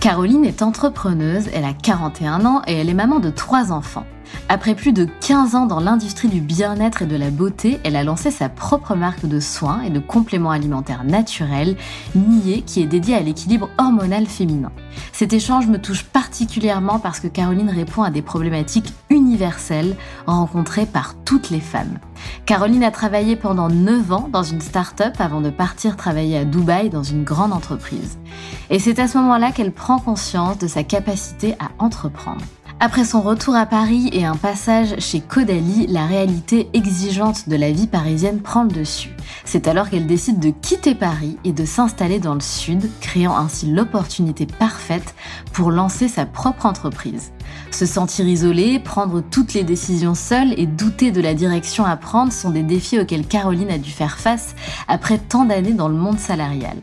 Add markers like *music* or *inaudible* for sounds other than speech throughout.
Caroline est entrepreneuse, elle a 41 ans et elle est maman de trois enfants. Après plus de 15 ans dans l'industrie du bien-être et de la beauté, elle a lancé sa propre marque de soins et de compléments alimentaires naturels, Nier, qui est dédiée à l'équilibre hormonal féminin. Cet échange me touche particulièrement parce que Caroline répond à des problématiques universelles rencontrées par toutes les femmes. Caroline a travaillé pendant 9 ans dans une start-up avant de partir travailler à Dubaï dans une grande entreprise. Et c'est à ce moment-là qu'elle prend conscience de sa capacité à entreprendre. Après son retour à Paris et un passage chez Caudalie, la réalité exigeante de la vie parisienne prend le dessus. C'est alors qu'elle décide de quitter Paris et de s'installer dans le sud, créant ainsi l'opportunité parfaite pour lancer sa propre entreprise. Se sentir isolée, prendre toutes les décisions seule et douter de la direction à prendre sont des défis auxquels Caroline a dû faire face après tant d'années dans le monde salarial.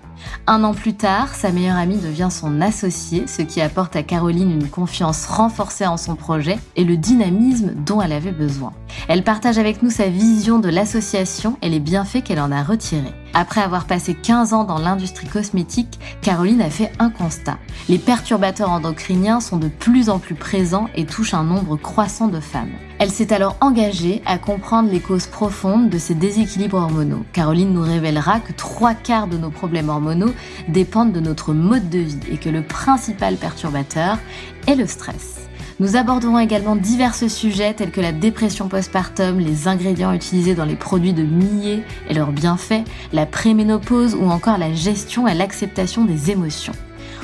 Un an plus tard, sa meilleure amie devient son associée, ce qui apporte à Caroline une confiance renforcée en son projet et le dynamisme dont elle avait besoin. Elle partage avec nous sa vision de l'association et les bienfaits qu'elle en a retirés. Après avoir passé 15 ans dans l'industrie cosmétique, Caroline a fait un constat. Les perturbateurs endocriniens sont de plus en plus présents et touchent un nombre croissant de femmes. Elle s'est alors engagée à comprendre les causes profondes de ces déséquilibres hormonaux. Caroline nous révélera que trois quarts de nos problèmes hormonaux dépendent de notre mode de vie et que le principal perturbateur est le stress. Nous aborderons également divers sujets tels que la dépression postpartum, les ingrédients utilisés dans les produits de millet et leurs bienfaits, la préménopause ou encore la gestion et l'acceptation des émotions.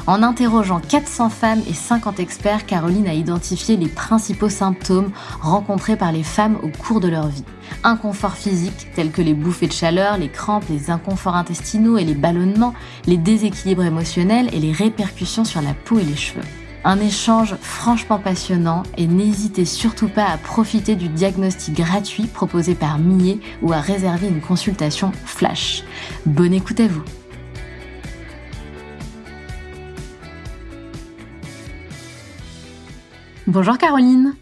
En interrogeant 400 femmes et 50 experts, Caroline a identifié les principaux symptômes rencontrés par les femmes au cours de leur vie. Inconfort physique, tels que les bouffées de chaleur, les crampes, les inconforts intestinaux et les ballonnements, les déséquilibres émotionnels et les répercussions sur la peau et les cheveux. Un échange franchement passionnant et n'hésitez surtout pas à profiter du diagnostic gratuit proposé par Millet ou à réserver une consultation flash. Bonne écoute à vous. Bonjour Caroline.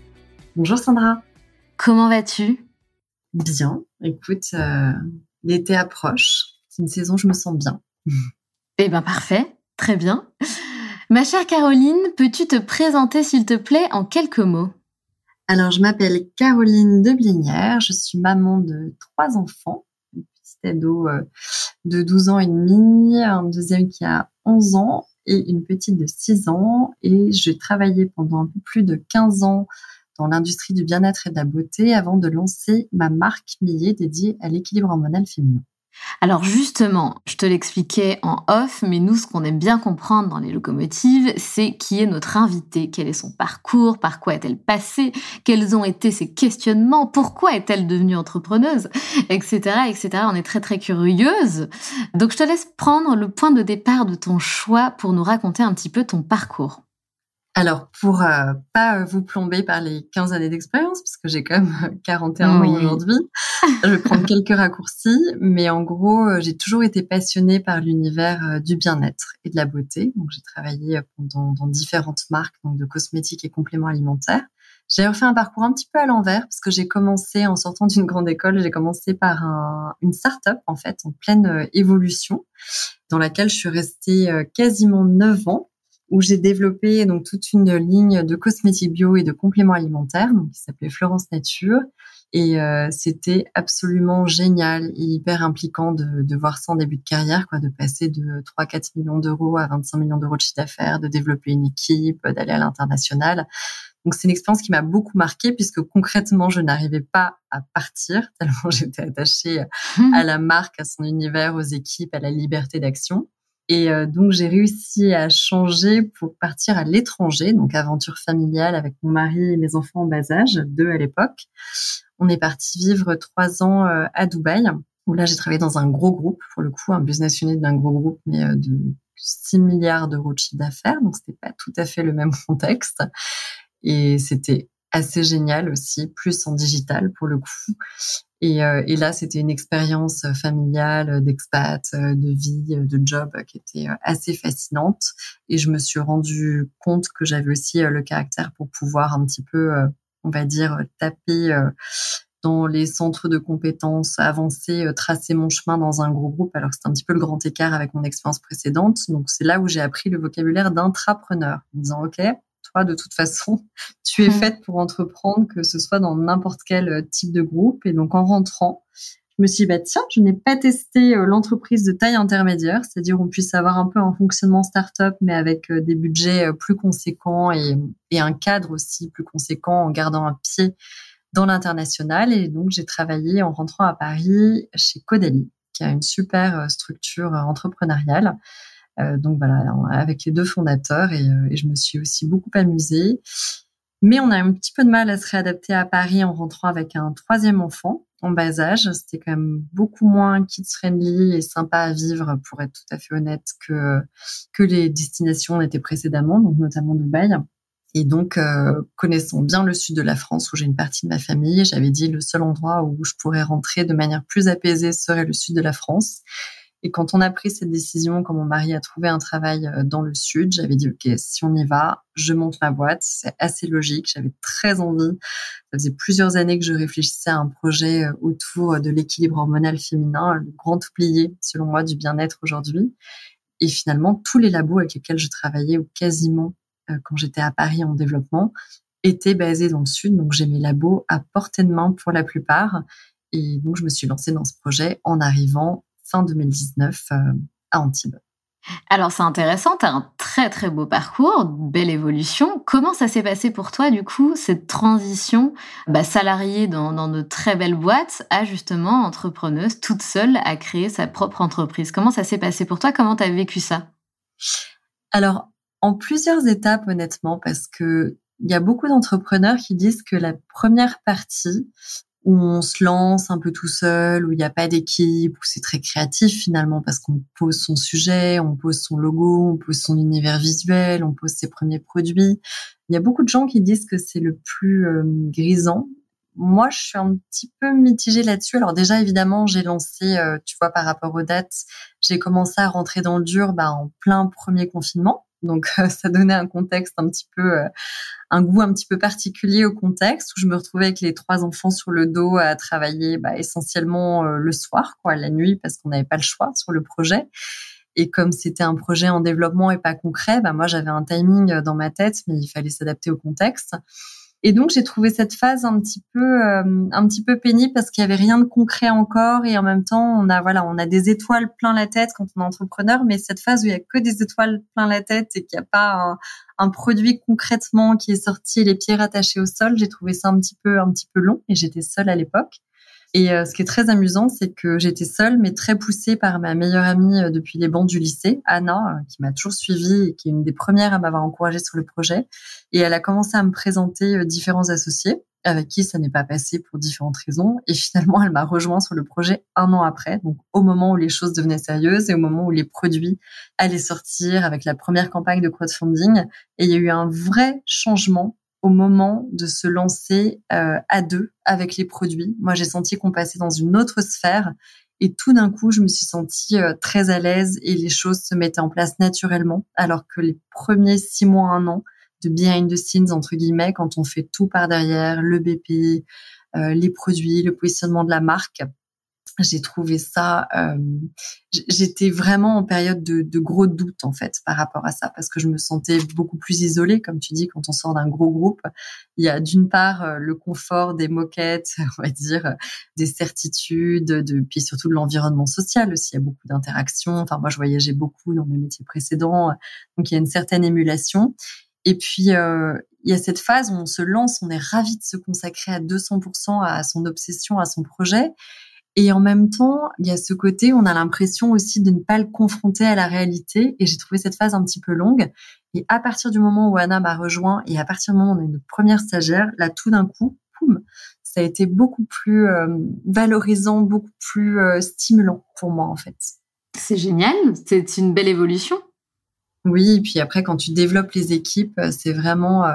Bonjour Sandra. Comment vas-tu? Bien. Écoute, euh, l'été approche. C'est une saison, je me sens bien. Eh bien parfait, très bien. Ma chère Caroline, peux-tu te présenter s'il te plaît en quelques mots? Alors, je m'appelle Caroline Deblinière, je suis maman de trois enfants, une petite ado euh, de 12 ans et demi, un deuxième qui a 11 ans et une petite de 6 ans. Et j'ai travaillé pendant plus de 15 ans dans l'industrie du bien-être et de la beauté avant de lancer ma marque Millet dédiée à l'équilibre hormonal féminin. Alors justement, je te l'expliquais en off, mais nous, ce qu'on aime bien comprendre dans les locomotives, c'est qui est notre invité, quel est son parcours, par quoi est-elle passée, quels ont été ses questionnements, pourquoi est-elle devenue entrepreneuse, etc., etc. On est très très curieuse. Donc je te laisse prendre le point de départ de ton choix pour nous raconter un petit peu ton parcours. Alors, pour euh, pas vous plomber par les 15 années d'expérience, parce que j'ai quand même 41 ans aujourd'hui, je vais prendre quelques raccourcis, mais en gros, euh, j'ai toujours été passionnée par l'univers euh, du bien-être et de la beauté. Donc, j'ai travaillé dans différentes marques donc de cosmétiques et compléments alimentaires. J'ai refait un parcours un petit peu à l'envers parce que j'ai commencé en sortant d'une grande école, j'ai commencé par un, une start-up en fait en pleine évolution dans laquelle je suis restée quasiment 9 ans où j'ai développé donc toute une ligne de cosmétiques bio et de compléments alimentaires, donc qui s'appelait Florence Nature. Et euh, c'était absolument génial et hyper impliquant de, de, voir ça en début de carrière, quoi, de passer de 3-4 millions d'euros à 25 millions d'euros de chiffre d'affaires, de développer une équipe, d'aller à l'international. Donc c'est une expérience qui m'a beaucoup marquée puisque concrètement je n'arrivais pas à partir *laughs* tellement j'étais attachée à la marque, à son univers, aux équipes, à la liberté d'action. Et euh, donc j'ai réussi à changer pour partir à l'étranger, donc aventure familiale avec mon mari et mes enfants en bas âge, deux à l'époque. On est parti vivre trois ans euh, à Dubaï, où là j'ai travaillé dans un gros groupe, pour le coup un business unit d'un gros groupe, mais euh, de 6 milliards d'euros de chiffre d'affaires, donc c'était pas tout à fait le même *laughs* contexte. Et c'était assez génial aussi, plus en digital pour le coup. Et, euh, et là, c'était une expérience familiale, d'expat, de vie, de job qui était assez fascinante. Et je me suis rendu compte que j'avais aussi le caractère pour pouvoir un petit peu, euh, on va dire, taper euh, dans les centres de compétences, avancer, tracer mon chemin dans un gros groupe, alors que c'était un petit peu le grand écart avec mon expérience précédente. Donc c'est là où j'ai appris le vocabulaire d'intrapreneur, en disant ok, toi, de toute façon, *laughs* tu es mmh. faite pour entreprendre, que ce soit dans n'importe quel euh, type de groupe. Et donc, en rentrant, je me suis dit, bah, tiens, je n'ai pas testé euh, l'entreprise de taille intermédiaire, c'est-à-dire on puisse avoir un peu un fonctionnement start-up, mais avec euh, des budgets plus conséquents et, et un cadre aussi plus conséquent en gardant un pied dans l'international. Et donc, j'ai travaillé en rentrant à Paris chez Caudalie, qui a une super structure entrepreneuriale donc voilà, avec les deux fondateurs euh, et, je me suis aussi beaucoup amusée. Mais on a un petit peu de mal à se réadapter à Paris en rentrant avec un troisième enfant en bas âge. C'était quand même beaucoup moins kids-friendly et sympa à vivre, pour être tout à fait honnête, que, que les destinations étaient précédemment, donc notamment Dubaï. Et donc, euh, connaissant bien le sud de la France, où j'ai une partie de ma famille, j'avais dit le seul endroit où je pourrais rentrer de manière plus apaisée serait le sud de la France. Et quand on a pris cette décision, quand mon mari a trouvé un travail euh, dans le sud, j'avais dit ok, si on y va, je monte ma boîte. C'est assez logique. J'avais très envie. Ça faisait plusieurs années que je réfléchissais à un projet euh, autour de l'équilibre hormonal féminin, le grand oublié, selon moi, du bien-être aujourd'hui. Et finalement, tous les labos avec lesquels je travaillais, ou quasiment euh, quand j'étais à Paris en développement, étaient basés dans le sud. Donc j'ai mes labos à portée de main pour la plupart. Et donc je me suis lancée dans ce projet en arrivant fin 2019 euh, à Antibes. Alors c'est intéressant, tu as un très très beau parcours, belle évolution. Comment ça s'est passé pour toi du coup, cette transition bah, salariée dans, dans, de très belles boîtes à justement entrepreneuse toute seule à créer sa propre entreprise? Comment ça s'est passé pour toi? Comment tu as vécu ça? Alors en plusieurs étapes honnêtement parce que il y a beaucoup d'entrepreneurs qui disent que la première partie, où on se lance un peu tout seul, où il n'y a pas d'équipe, où c'est très créatif finalement parce qu'on pose son sujet, on pose son logo, on pose son univers visuel, on pose ses premiers produits. Il y a beaucoup de gens qui disent que c'est le plus euh, grisant. Moi, je suis un petit peu mitigée là-dessus. Alors déjà, évidemment, j'ai lancé, euh, tu vois, par rapport aux dates, j'ai commencé à rentrer dans le dur bah, en plein premier confinement. Donc ça donnait un contexte un petit peu, euh, un goût un petit peu particulier au contexte où je me retrouvais avec les trois enfants sur le dos à travailler bah, essentiellement euh, le soir, quoi, la nuit parce qu'on n'avait pas le choix sur le projet. Et comme c'était un projet en développement et pas concret, bah moi j'avais un timing euh, dans ma tête, mais il fallait s'adapter au contexte. Et donc j'ai trouvé cette phase un petit peu euh, un petit peu pénible parce qu'il y avait rien de concret encore et en même temps on a voilà on a des étoiles plein la tête quand on est entrepreneur mais cette phase où il y a que des étoiles plein la tête et qu'il n'y a pas un, un, produit concrètement qui est sorti les pieds rattachés au sol j'ai trouvé ça un petit peu un petit peu long et j'étais seule à l'époque et euh, ce qui est très amusant, c'est que j'étais seule, mais très poussée par ma meilleure amie euh, depuis les bancs du lycée, Anna, euh, qui m'a toujours suivie et qui est une des premières à m'avoir encouragée sur le projet. Et elle a commencé à me présenter différents associés. avec qui ça n'est pas passé pour différentes raisons. Et finalement, *laughs* elle m'a rejoint sur le projet un an après, donc au moment où les choses devenaient sérieuses et au moment où les produits allaient sortir avec la première campagne de crowdfunding. Et il y a eu un vrai changement au moment de se lancer euh, à deux avec les produits. Moi, j'ai senti qu'on passait dans une autre sphère et tout d'un coup, je me suis sentie euh, très à l'aise et les choses se mettaient en place naturellement, alors que les premiers six mois, un an de behind the scenes, entre guillemets, quand on fait tout par derrière, le BP, euh, les produits, le positionnement de la marque, j'ai trouvé ça. Euh, J'étais vraiment en période de, de, gros doute en fait par rapport à ça parce que je me sentais beaucoup plus isolée, comme tu dis, quand on sort d'un gros groupe. Il y a d'une part euh, le confort des moquettes, *laughs* on va dire, des certitudes, de, puis surtout de l'environnement social aussi. Il y a beaucoup d'interactions. Enfin, moi, je voyageais beaucoup dans mes métiers précédents, donc il y a une certaine émulation. Et puis, euh, il y a cette phase où on se lance, on est ravi de se consacrer à 200% à son obsession, à son projet. Et en même temps, il y a ce côté, on a l'impression aussi de ne pas le confronter à la réalité. Et j'ai trouvé cette phase un petit peu longue. Et à partir du moment où Anna m'a rejoint et à partir du moment où on a une première stagiaire, là, tout d'un coup, poum, ça a été beaucoup plus euh, valorisant, beaucoup plus euh, stimulant pour moi, en fait. C'est génial. C'est une belle évolution. Oui, et puis après, quand tu développes les équipes, euh, c'est vraiment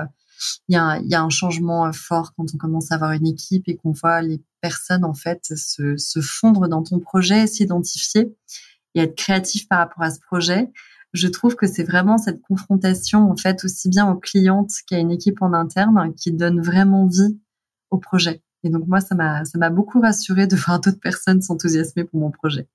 il y a, un changement fort quand on commence à avoir une équipe et qu'on voit les personnes en fait se, fondre dans ton projet, s'identifier et être créatif par rapport à ce projet. Je trouve que c'est vraiment cette confrontation en fait aussi bien aux clientes qu'à une équipe en interne qui donne vraiment vie au projet. Et donc moi ça m'a ça m'a beaucoup rassuré de *laughs* voir d'autres personnes s'enthousiasmer pour mon projet.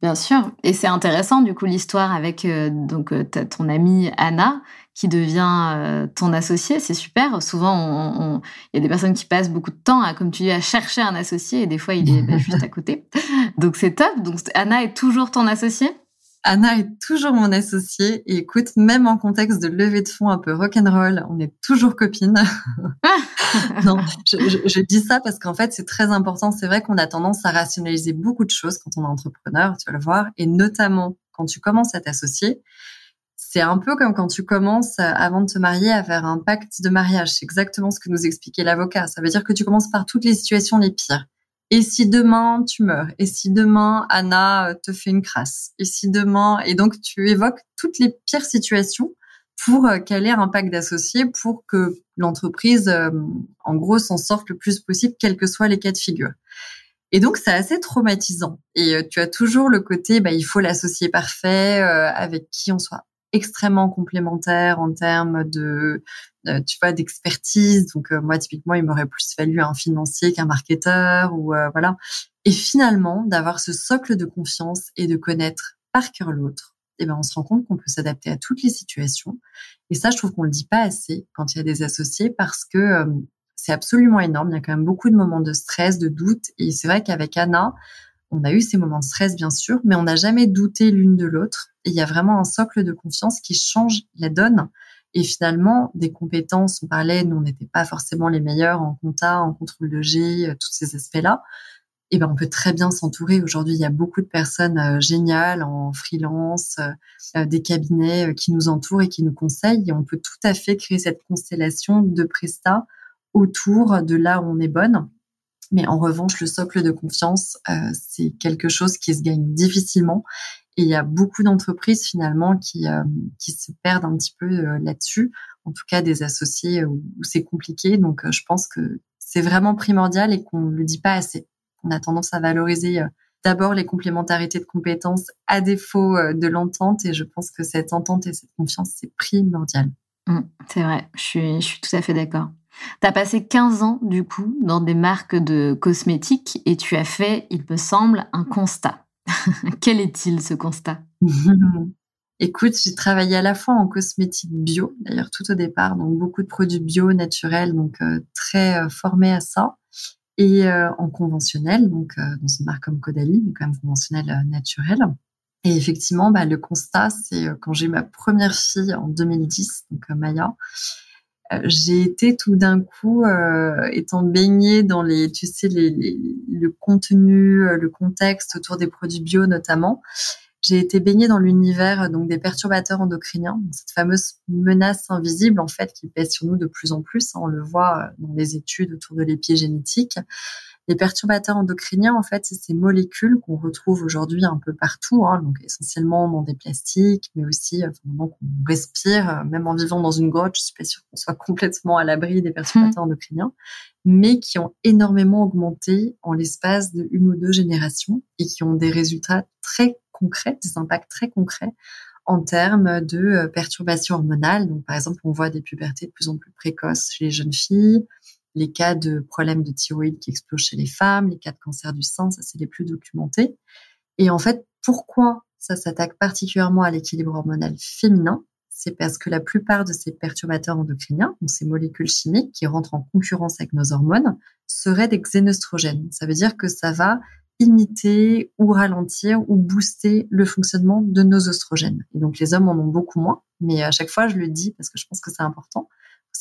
Bien sûr, et c'est intéressant du coup l'histoire avec euh, donc euh, ton amie Anna qui devient euh, ton associé, c'est super. Souvent, il y a des personnes qui passent beaucoup de temps, à, comme tu dis, à chercher un associé et des fois il est bah, *laughs* juste à côté. Donc c'est top. Donc Anna est toujours ton associée Anna est toujours mon associée et écoute, même en contexte de levée de fonds un peu rock'n'roll, on est toujours copines. *laughs* non, je, dis ça parce qu'en fait, c'est très important. C'est vrai qu'on a tendance à rationaliser beaucoup de choses quand on est entrepreneur, tu vas le voir, et notamment quand tu commences à t'associer. C'est un peu comme quand tu commences, avant de te marier, à faire un pacte de mariage. C'est exactement ce que nous expliquait l'avocat. Ça veut dire que tu commences par toutes les situations les pires. Et si demain tu meurs? Et si demain Anna euh, te fait une crasse? Et si demain Et donc tu évoques toutes les pires situations pour euh, caler un pacte d'associés pour que l'entreprise, euh, en gros, s'en sorte le plus possible, quels que soient les cas de figure. Et donc, c'est assez traumatisant. Et tu as toujours le côté, bah, il faut l'associé parfait, avec qui on soit extrêmement complémentaire en termes de euh, tu vois d'expertise. Donc euh, moi typiquement il m'aurait plus fallu un financier qu'un marketeur ou euh, voilà. Et finalement d'avoir ce socle de confiance et de connaître par cœur l'autre eh ben on se rend compte qu'on peut s'adapter à toutes les situations. Et ça je trouve qu'on le dit pas assez quand il y a des associés parce que c'est absolument énorme. Il y a quand même beaucoup de moments de stress de doute. Et c'est vrai qu'avec Anna on a eu ces moments de stress, bien sûr, mais on n'a jamais douté l'une de l'autre. Il y a vraiment un socle de confiance qui change la donne. Et finalement, des compétences, on parlait, nous, on n'était pas forcément les meilleurs en compta, en contrôle de G, euh, tous ces aspects-là. Et ben, on peut très bien s'entourer. Aujourd'hui, il y a beaucoup de personnes euh, géniales en freelance, euh, des cabinets qui nous entourent et qui nous conseillent. Et on peut tout à fait créer cette constellation de prestats autour de là où on est bonne mais en revanche, le socle de confiance, euh, c'est quelque chose qui se gagne difficilement. Et il y a beaucoup d'entreprises finalement qui, euh, qui se perdent un petit peu euh, là-dessus. En tout cas, des associés où, c'est compliqué. Donc, je pense que c'est vraiment primordial et qu'on ne le dit pas assez. On a tendance à valoriser d'abord les complémentarités de compétences à défaut de l'entente. Et je pense que cette entente et cette confiance, c'est primordial. Mmh, c'est vrai, je suis, je suis tout à fait d'accord. Tu as passé 15 ans, du coup, dans des marques de cosmétiques et tu as fait, il me semble, un constat. *laughs* Quel est-il, ce constat? *laughs* Écoute, j'ai travaillé à la fois en cosmétique bio, d'ailleurs tout au départ, donc beaucoup de produits bio, naturels, donc euh, très euh, formés à ça, et euh, en conventionnel, donc dans une marque comme Caudalie, mais quand même conventionnel naturel. Et effectivement, bah, le constat, c'est quand j'ai ma première fille en 2010, donc Maya, j'ai été tout d'un coup euh, étant baignée dans les, tu sais, le contenu, euh, le contexte autour des produits bio notamment. j'ai été baignée dans l'univers donc des perturbateurs endocriniens, cette fameuse menace invisible en fait qui pèse sur nous de plus en plus. Hein, on le voit dans les études autour de l'épigénétique. Les perturbateurs endocriniens, en fait, c'est ces molécules qu'on retrouve aujourd'hui un peu partout, hein, donc essentiellement dans des plastiques, mais aussi enfin, qu'on respire, euh, même en vivant dans une grotte. Je suis pas sûre qu'on soit complètement à l'abri des perturbateurs mmh. endocriniens, mais qui ont énormément augmenté en l'espace de une ou deux générations et qui ont des résultats très concrets, des impacts très concrets en termes de euh, perturbations hormonales. Donc, par exemple, on voit des pubertés de plus en plus précoces chez les jeunes filles, les cas de problèmes de thyroïde qui explosent chez les femmes, les cas de cancer du sein, ça c'est les plus documentés. Et en fait, pourquoi ça s'attaque particulièrement à l'équilibre hormonal féminin? C'est parce que la plupart de ces perturbateurs endocriniens, donc ces molécules chimiques qui rentrent en concurrence avec nos hormones, seraient des xénostrogènes. Ça veut dire que ça va imiter ou ralentir ou booster le fonctionnement de nos oestrogènes. Et donc les hommes en ont beaucoup moins, mais à chaque fois je le dis parce que je pense que c'est important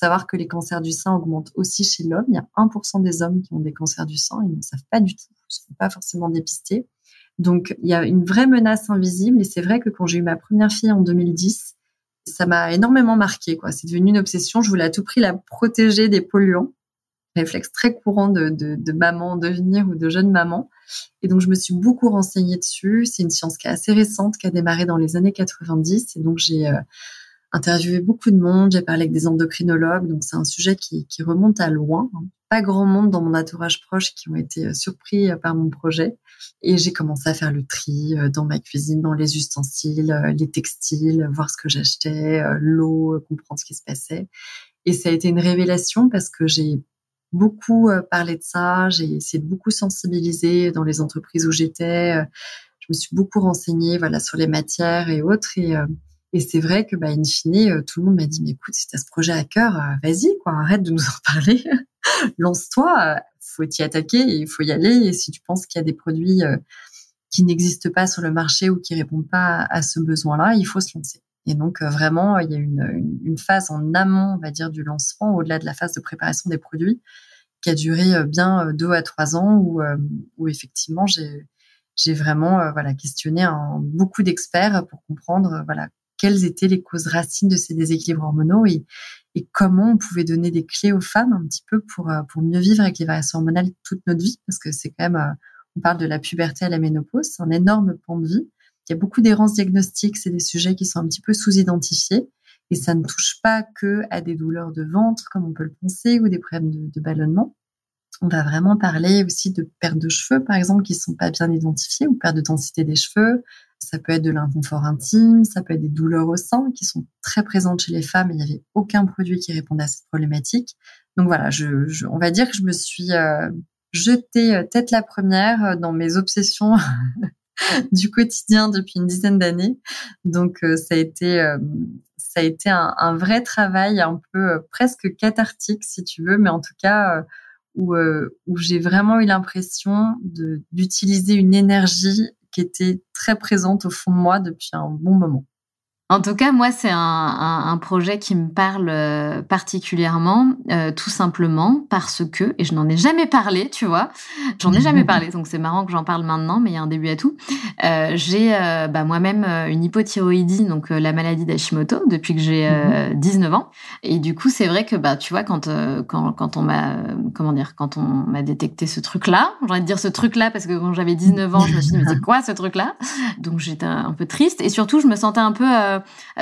savoir que les cancers du sein augmentent aussi chez l'homme. Il y a 1% des hommes qui ont des cancers du sein, ils ne savent pas du tout, ils ne sont pas forcément dépistés. Donc, il y a une vraie menace invisible. Et c'est vrai que quand j'ai eu ma première fille en 2010, ça m'a énormément marqué. C'est devenu une obsession. Je voulais à tout prix la protéger des polluants. Réflexe très courant de, de, maman devenir ou de jeune maman. Et donc, je me suis beaucoup renseignée dessus. C'est une science qui est assez récente, qui a démarré dans les années 90. Et donc, j'ai euh, interviewé beaucoup de monde, j'ai parlé avec des endocrinologues, donc c'est un sujet qui, qui, remonte à loin. Pas grand monde dans mon entourage proche qui ont été euh, surpris euh, par mon projet. Et j'ai commencé à faire le tri euh, dans ma cuisine, dans les ustensiles, les textiles, voir ce que j'achetais, l'eau, comprendre ce qui se passait. Et ça a été une révélation parce que j'ai beaucoup parlé de ça, j'ai essayé de beaucoup sensibiliser dans les entreprises où j'étais. Je me suis beaucoup renseignée voilà, sur les matières et autres. Et, et c'est vrai que, bah, in fine, euh, tout le monde m'a dit, mais écoute, si tu as ce projet à cœur, euh, vas-y, quoi, arrête de nous en parler. *laughs* Lance-toi, euh, faut t'y attaquer il faut y aller. Et si tu penses qu'il y a des produits qui n'existent pas sur le marché ou qui répondent pas à ce besoin-là, il faut se lancer. Et donc, vraiment, il y a une, une, phase en amont, on va dire, du lancement, au-delà de la phase de préparation des produits, qui a duré bien deux à trois ans, où, où effectivement, j'ai vraiment voilà questionné beaucoup d'experts pour comprendre voilà quelles étaient les causes racines de ces déséquilibres hormonaux et, comment on pouvait donner des clés aux femmes un petit peu pour, euh, pour mieux vivre avec les variations hormonales toute notre vie, parce que c'est quand même, euh, on parle de la puberté à la ménopause, c'est un énorme pan de vie. Il y a beaucoup d'errances diagnostiques, c'est des sujets qui sont un petit peu sous-identifiés. Et ça ne touche pas que à des douleurs de ventre, comme on peut le penser, ou des problèmes de, ballonnement. On va vraiment parler aussi de perte de cheveux, par exemple, qui ne sont pas bien identifiés, ou perte de densité des cheveux, ça peut être de l'inconfort intime, ça peut être des douleurs au sein qui sont très présentes chez les femmes. il n'y avait aucun produit qui répondait à cette problématique. Donc voilà, je, on va dire que je me suis euh, jetée euh, tête la première euh, dans mes obsessions *laughs* du quotidien depuis une dizaine d'années. Donc ça a été ça a été un, un, vrai travail un peu presque cathartique si tu veux, mais en tout cas où, où j'ai vraiment eu l'impression d'utiliser une énergie qui était très présente au fond de moi depuis un bon moment. En tout cas, moi, c'est un, un, un, projet qui me parle euh, particulièrement, euh, tout simplement parce que, et je n'en ai jamais parlé, tu vois, j'en ai jamais *laughs* parlé, donc c'est marrant que j'en parle maintenant, mais il y a un début à tout. Euh, j'ai euh, bah, moi-même une hypothyroïdie, donc la maladie d'Hashimoto, depuis que j'ai 19 mhm. ans. Et du coup, c'est vrai que, bah, tu vois, quand, quand, quand on m'a, comment dire, quand on m'a détecté ce truc-là, j'ai envie de dire ce truc-là, parce que quand j'avais 19 ans, je me suis dit, mais c'est *laughs* quoi ce truc-là? Donc j'étais un peu triste, et surtout, je me sentais un peu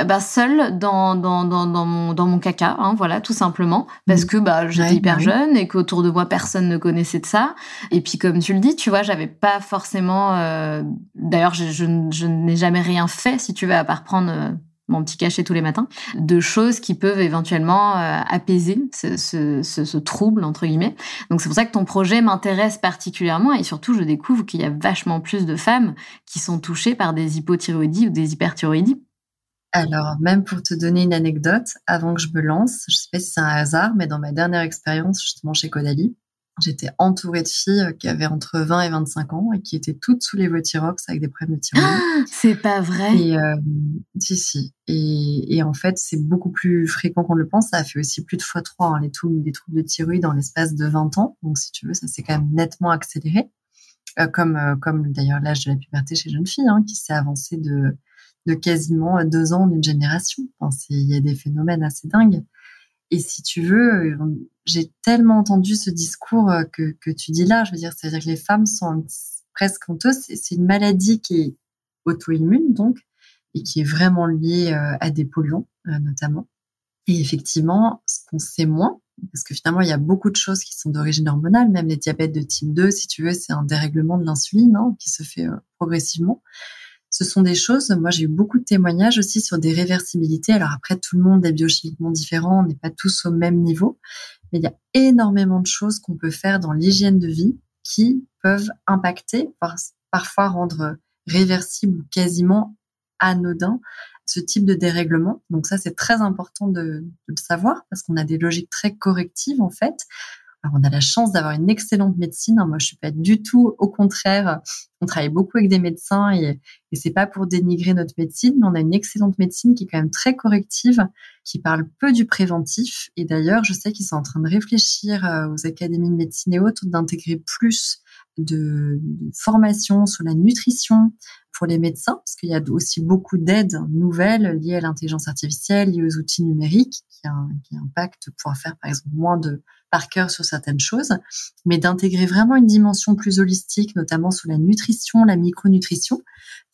bah, seule dans, dans, dans, dans, mon, dans mon caca, hein, voilà, tout simplement, parce mmh. que bah, j'étais hyper bah jeune et qu'autour de moi, personne ne connaissait de ça. Et puis, comme tu le dis, tu vois, j'avais pas forcément... Euh... D'ailleurs, je, je, je n'ai jamais rien fait, si tu veux, à part prendre... Euh, mon petit cachet tous les matins, de choses qui peuvent éventuellement euh, apaiser ce, ce, ce, ce, trouble, entre guillemets. Donc c'est pour ça que ton projet m'intéresse particulièrement et surtout je découvre qu'il y a vachement plus de femmes qui sont touchées par des hypothyroïdies ou des hyperthyroïdies alors, même pour te donner une anecdote, avant que je me lance, je sais pas si c'est un hasard, mais dans ma dernière expérience, justement chez Caudalie, j'étais entourée de filles qui avaient entre 20 et 25 ans et qui étaient toutes sous les Votirox avec des problèmes de thyroïde. Ah, c'est pas vrai. Et euh, si si. Et, et en fait, c'est beaucoup plus fréquent qu'on le pense. Ça a fait aussi plus de fois 3 hein, les, troubles, les troubles de thyroïde dans l'espace de 20 ans. Donc si tu veux, ça s'est quand même nettement accéléré. comme comme d'ailleurs l'âge de la puberté chez jeune fille, hein, qui s'est avancé de de quasiment deux ans d'une génération. Enfin, il y a des phénomènes assez dingues. Et si tu veux, j'ai tellement entendu ce discours que, que tu dis là. Je veux dire, c'est-à-dire que les femmes sont presque honteuses. C'est une maladie qui est auto-immune, donc, et qui est vraiment liée à des polluants, notamment. Et effectivement, ce qu'on sait moins, parce que finalement, il y a beaucoup de choses qui sont d'origine hormonale, même les diabètes de type 2, si tu veux, c'est un dérèglement de l'insuline hein, qui se fait progressivement ce sont des choses, moi j'ai eu beaucoup de témoignages aussi sur des réversibilités. Alors après, tout le monde est biochimiquement différent, on n'est pas tous au même niveau, mais il y a énormément de choses qu'on peut faire dans l'hygiène de vie qui peuvent impacter, parfois rendre réversible ou quasiment anodin ce type de dérèglement. Donc ça, c'est très important de, de le savoir parce qu'on a des logiques très correctives en fait. Alors, on a la chance d'avoir une excellente médecine. Hein. Moi, je suis pas du tout au contraire. On travaille beaucoup avec des médecins et, c'est pas pour dénigrer notre médecine, mais on a une excellente médecine qui est quand même très corrective, qui parle peu du préventif. Et d'ailleurs, je sais qu'ils sont en train de réfléchir euh, aux académies de médecine et autres d'intégrer plus de, de formation sur la nutrition pour les médecins, parce qu'il y a aussi beaucoup d'aides nouvelles liées à l'intelligence artificielle, liées aux outils numériques, qui, qui impactent pour faire, par exemple, moins de par cœur sur certaines choses, mais d'intégrer vraiment une dimension plus holistique, notamment sur la nutrition, la micronutrition,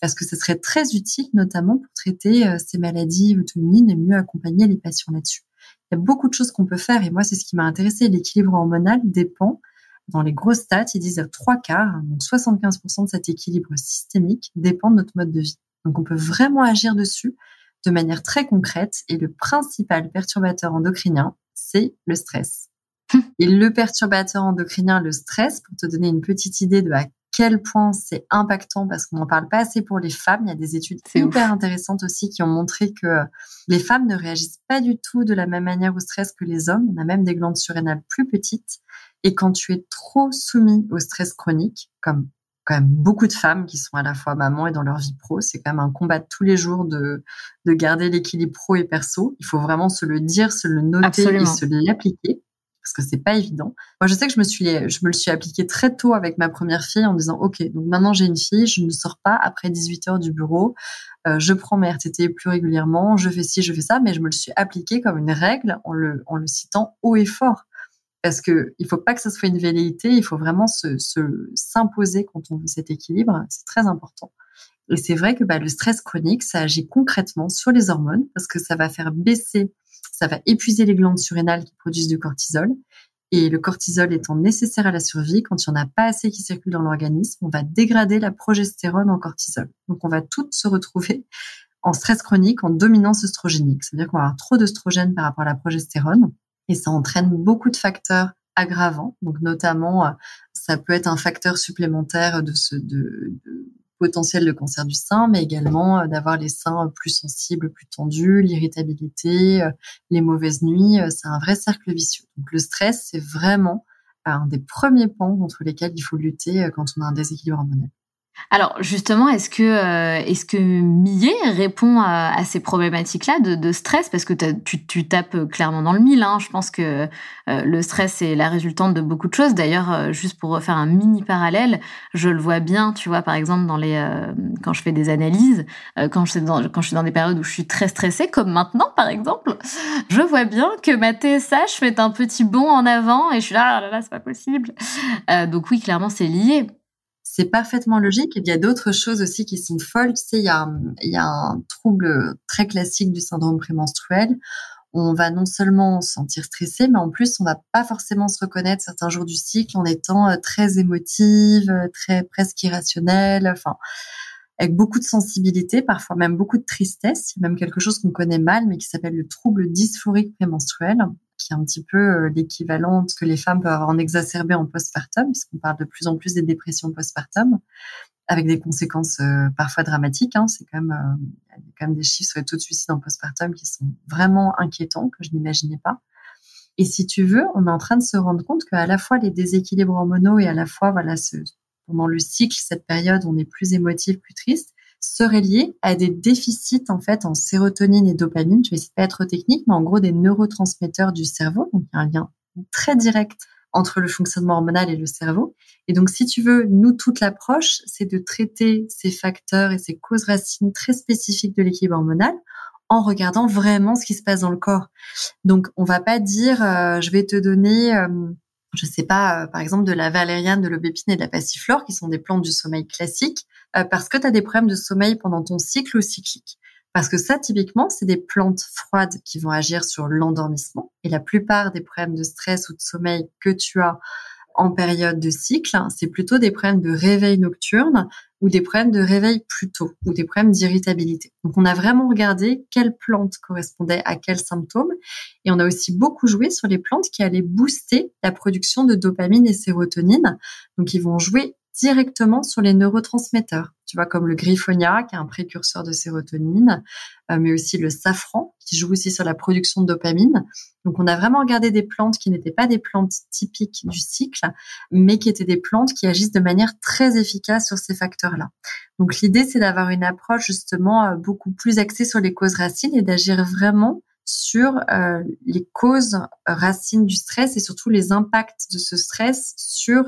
parce que ce serait très utile, notamment pour traiter euh, ces maladies auto-immunes et mieux accompagner les patients là-dessus. Il y a beaucoup de choses qu'on peut faire, et moi, c'est ce qui m'a intéressé. L'équilibre hormonal dépend, dans les grosses stats, ils disent trois quarts, donc 75% de cet équilibre systémique dépend de notre mode de vie. Donc, on peut vraiment agir dessus de manière très concrète, et le principal perturbateur endocrinien, c'est le stress. Et le perturbateur endocrinien, le stress, pour te donner une petite idée de à quel point c'est impactant, parce qu'on n'en parle pas assez pour les femmes. Il y a des études hyper intéressantes aussi qui ont montré que les femmes ne réagissent pas du tout de la même manière au stress que les hommes. On a même des glandes surrénales plus petites. Et quand tu es trop soumis au stress chronique, comme quand même beaucoup de femmes qui sont à la fois maman et dans leur vie pro. C'est quand même un combat de tous les jours de, de garder l'équilibre pro et perso. Il faut vraiment se le dire, se le noter et se l'appliquer parce que c'est pas évident. Moi, je sais que je me suis, je me le suis appliqué très tôt avec ma première fille en disant, OK, donc maintenant j'ai une fille, je ne sors pas après 18 heures du bureau, euh, je prends mes RTT plus régulièrement, je fais ci, je fais ça, mais je me le suis appliqué comme une règle en le, en le citant haut et fort. Parce que il faut pas que ça soit une velléité, il faut vraiment se, s'imposer quand on veut cet équilibre. C'est très important. Et c'est vrai que bah, le stress chronique, ça agit concrètement sur les hormones parce que ça va faire baisser ça va épuiser les glandes surrénales qui produisent du cortisol. Et le cortisol étant nécessaire à la survie, quand il n'y en a pas assez qui circule dans l'organisme, on va dégrader la progestérone en cortisol. Donc on va toutes se retrouver en stress chronique en dominance œstrogénique. C'est-à-dire qu'on va avoir trop d'œstrogène par rapport à la progestérone et ça entraîne beaucoup de facteurs aggravants. Donc notamment, euh, ça peut être un facteur supplémentaire de, ce, de, de potentiel de cancer du sein, mais également euh, d'avoir les seins plus sensibles, plus tendus, l'irritabilité, euh, les mauvaises nuits. Euh, c'est un vrai cercle vicieux. Donc le stress, c'est vraiment un des premiers pans contre lesquels il faut lutter quand on a un déséquilibre hormonal. Alors justement, est-ce que euh, est-ce que Millet répond à, ces problématiques-là de, stress? Parce que tu, tu, tapes clairement dans le mille. Hein. Je pense que euh, le stress est la résultante de beaucoup de choses. D'ailleurs, euh, juste pour refaire un mini parallèle, je le vois bien. Tu vois, par exemple, dans les quand je fais des analyses, quand je suis dans quand je suis dans des périodes où je suis très stressée, comme maintenant par exemple, je vois bien que ma TSH fait un petit bond en avant et je suis là, ah là, là c'est pas possible. donc oui, clairement, c'est lié c'est parfaitement logique. Il y a d'autres choses aussi qui sont folles. Tu il y a, un trouble très classique du syndrome prémenstruel. On va non seulement se sentir stressé, mais en plus, on va pas forcément se reconnaître certains jours du cycle en étant euh, très émotive, euh, très presque irrationnelle, enfin, avec beaucoup de sensibilité, parfois même beaucoup de tristesse. Même quelque chose qu'on connaît mal, mais qui s'appelle le trouble dysphorique prémenstruel qui est un petit peu euh, l'équivalent de ce que les femmes peuvent avoir en exacerbé en postpartum, puisqu'on parle de plus en plus des dépressions postpartum, avec des conséquences euh, parfois dramatiques. Hein. C'est quand même, euh, quand même des chiffres sur les taux de suicide en postpartum qui sont vraiment inquiétants, que je n'imaginais pas. Et si tu veux, on est en train de se rendre compte qu'à la fois les déséquilibres hormonaux et à la fois, voilà, ce, pendant le cycle, cette période, on est plus émotif, plus triste, serait lié à des déficits en fait en sérotonine et dopamine. Je vais essayer de pas être technique, mais en gros des neurotransmetteurs du cerveau. Donc il y a un lien très direct entre le fonctionnement hormonal et le cerveau. Et donc, si tu veux, nous, toute l'approche, c'est de traiter ces facteurs et ces causes racines très spécifiques de l'équilibre hormonal en regardant vraiment ce qui se passe dans le corps. Donc, on va pas dire, euh, je vais te donner, euh, je sais pas, euh, par exemple, de la valériane, de l'aubépine et de la passiflore, qui sont des plantes du sommeil classique, parce que tu as des problèmes de sommeil pendant ton cycle cyclique. Parce que ça, typiquement, c'est des plantes froides qui vont agir sur l'endormissement. Et la plupart des problèmes de stress ou de sommeil que tu as en période de cycle, c'est plutôt des problèmes de réveil nocturne ou des problèmes de réveil plus tôt ou des problèmes d'irritabilité. Donc on a vraiment regardé quelles plantes correspondaient à quels symptômes et on a aussi beaucoup joué sur les plantes qui allaient booster la production de dopamine et sérotonine. Donc ils vont jouer directement sur les neurotransmetteurs. Tu vois, comme le griffonia, qui est un précurseur de sérotonine, euh, mais aussi le safran, qui joue aussi sur la production de dopamine. Donc, on a vraiment regardé des plantes qui n'étaient pas des plantes typiques du cycle, mais qui étaient des plantes qui agissent de manière très efficace sur ces facteurs-là. Donc, l'idée, c'est d'avoir une approche justement euh, beaucoup plus axée sur les causes racines et d'agir vraiment sur euh, les causes racines du stress et surtout les impacts de ce stress sur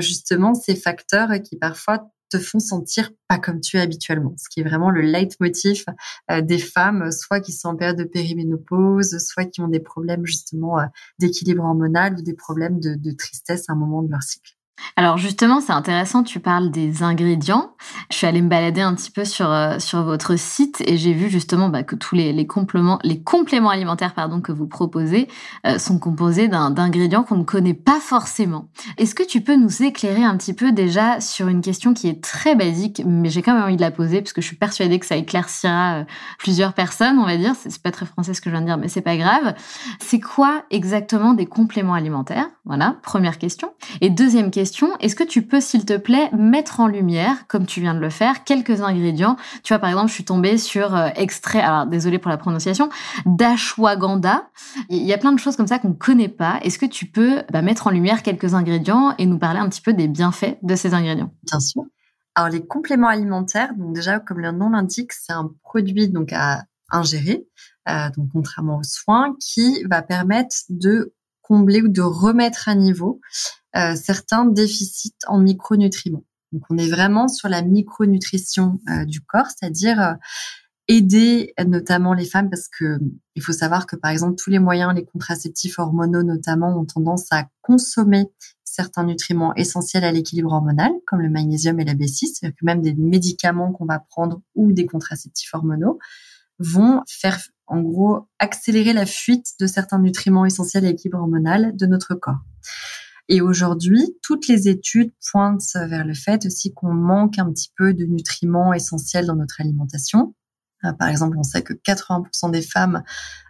justement ces facteurs qui parfois te font sentir pas comme tu es habituellement, ce qui est vraiment le leitmotiv euh, des femmes, soit qui sont en période de périménopause, soit qui ont des problèmes justement euh, d'équilibre hormonal ou des problèmes de tristesse à un moment de leur cycle. Alors justement, c'est intéressant, tu parles des ingrédients. Je suis allée me balader un petit peu sur, euh, sur votre site et j'ai vu justement bah, que tous les, compléments, les compléments alimentaires pardon, que vous proposez euh, sont composés d'ingrédients qu'on ne connaît pas forcément. Est-ce que tu peux nous éclairer un petit peu déjà sur une question qui est très basique, mais j'ai quand même envie de la poser parce que je suis persuadée que ça éclaircira euh, plusieurs personnes, on va dire. C'est pas très français ce que je viens de dire, mais c'est pas grave. C'est quoi exactement des compléments alimentaires? Voilà, première question. Et deuxième question, est-ce que tu peux, s'il te plaît, mettre en lumière, comme tu viens de le faire, quelques ingrédients? Tu vois, par exemple, je suis tombée sur euh, extrait, alors désolé pour la prononciation, d'ashwagandha. Il y a plein de choses comme ça qu'on ne connaît pas. Est-ce que tu peux bah, mettre en lumière quelques ingrédients et nous parler un petit peu des bienfaits de ces ingrédients? Bien sûr. Alors les compléments alimentaires, donc déjà comme le nom l'indique, c'est un produit donc à ingérer, euh, donc contrairement aux soins, qui va permettre de combler ou de remettre à niveau euh, certains déficits en micronutriments. Donc on est vraiment sur la micronutrition euh, du corps, c'est-à-dire euh, aider notamment les femmes parce que il faut savoir que par exemple tous les moyens, les contraceptifs hormonaux notamment, ont tendance à consommer certains nutriments essentiels à l'équilibre hormonal, comme le magnésium et la B6, c'est-à-dire que même des médicaments qu'on va prendre ou des contraceptifs hormonaux vont faire en gros accélérer la fuite de certains nutriments essentiels à l'équilibre hormonal de notre corps. Et aujourd'hui, toutes les études pointent vers le fait aussi qu'on manque un petit peu de nutriments essentiels dans notre alimentation. Euh, par exemple, on sait que 80% des femmes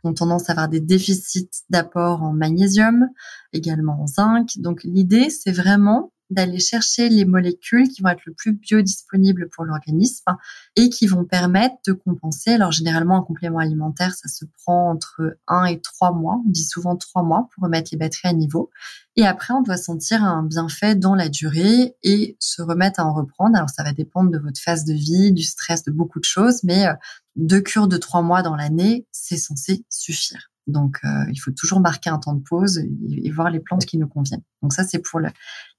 ont tendance à avoir des déficits d'apport en magnésium, également en zinc. Donc l'idée, c'est vraiment d'aller chercher les molécules qui vont être le plus biodisponibles pour l'organisme et qui vont permettre de compenser. Alors généralement, un complément alimentaire, ça se prend entre 1 et 3 mois. On dit souvent 3 mois pour remettre les batteries à niveau. Et après, on doit sentir un bienfait dans la durée et se remettre à en reprendre. Alors ça va dépendre de votre phase de vie, du stress, de beaucoup de choses, mais euh, deux cures de 3 mois dans l'année, c'est censé suffire. Donc, euh, il faut toujours marquer un temps de pause et, voir les plantes qui nous conviennent. Donc ça, c'est pour la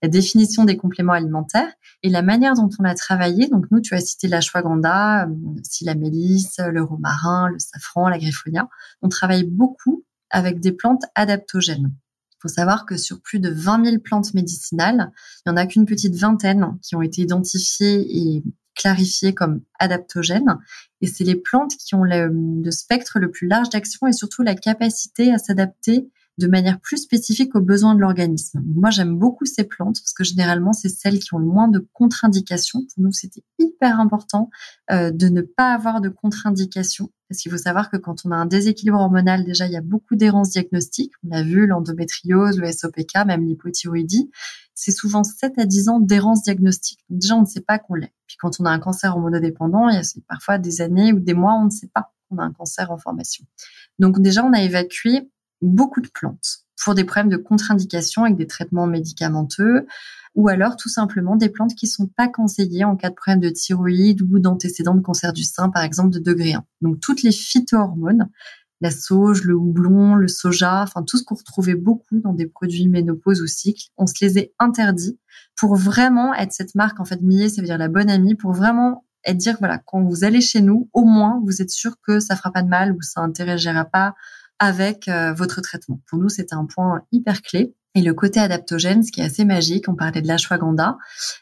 définition des compléments alimentaires et la manière dont on a travaillé. Donc nous, tu as cité la ashwagandha, aussi euh, la mélisse, le romarin, le safran, la griffonia. On travaille beaucoup avec des plantes adaptogènes. Il faut savoir que sur plus de 20 000 plantes médicinales, il n'y en a qu'une petite vingtaine qui ont été identifiées et clarifiées comme adaptogènes. Et c'est les plantes qui ont le, le spectre le plus large d'action et surtout la capacité à s'adapter de manière plus spécifique aux besoins de l'organisme. Moi, j'aime beaucoup ces plantes parce que généralement, c'est celles qui ont le moins de contre-indications. Pour nous, c'était hyper important euh, de ne pas avoir de contre-indications parce qu'il faut savoir que quand on a un déséquilibre hormonal, déjà, il y a beaucoup d'errance diagnostiques. On l'a vu, l'endométriose, le SOPK, même l'hypothyroïdie. C'est souvent 7 à 10 ans d'errance diagnostique. Déjà, on ne sait pas qu'on l'est. Puis quand on a un cancer hormonodépendant, il y a parfois des années ou des mois, on ne sait pas qu'on a un cancer en formation. Donc déjà, on a évacué beaucoup de plantes pour des problèmes de contre-indication avec des traitements médicamenteux ou alors tout simplement des plantes qui sont pas conseillées en cas de problème de thyroïde ou d'antécédents de cancer du sein, par exemple, de degré 1. Donc toutes les phytohormones la sauge, le houblon, le soja, enfin tout ce qu'on retrouvait beaucoup dans des produits ménopause ou cycle, on se les est interdits pour vraiment être cette marque en fait Millet, ça veut dire la bonne amie, pour vraiment être dire voilà quand vous allez chez nous, au moins vous êtes sûr que ça fera pas de mal ou ça interagira pas avec euh, votre traitement. Pour nous, c'était un point hyper clé. Et le côté adaptogène, ce qui est assez magique, on parlait de l'ashwagandha.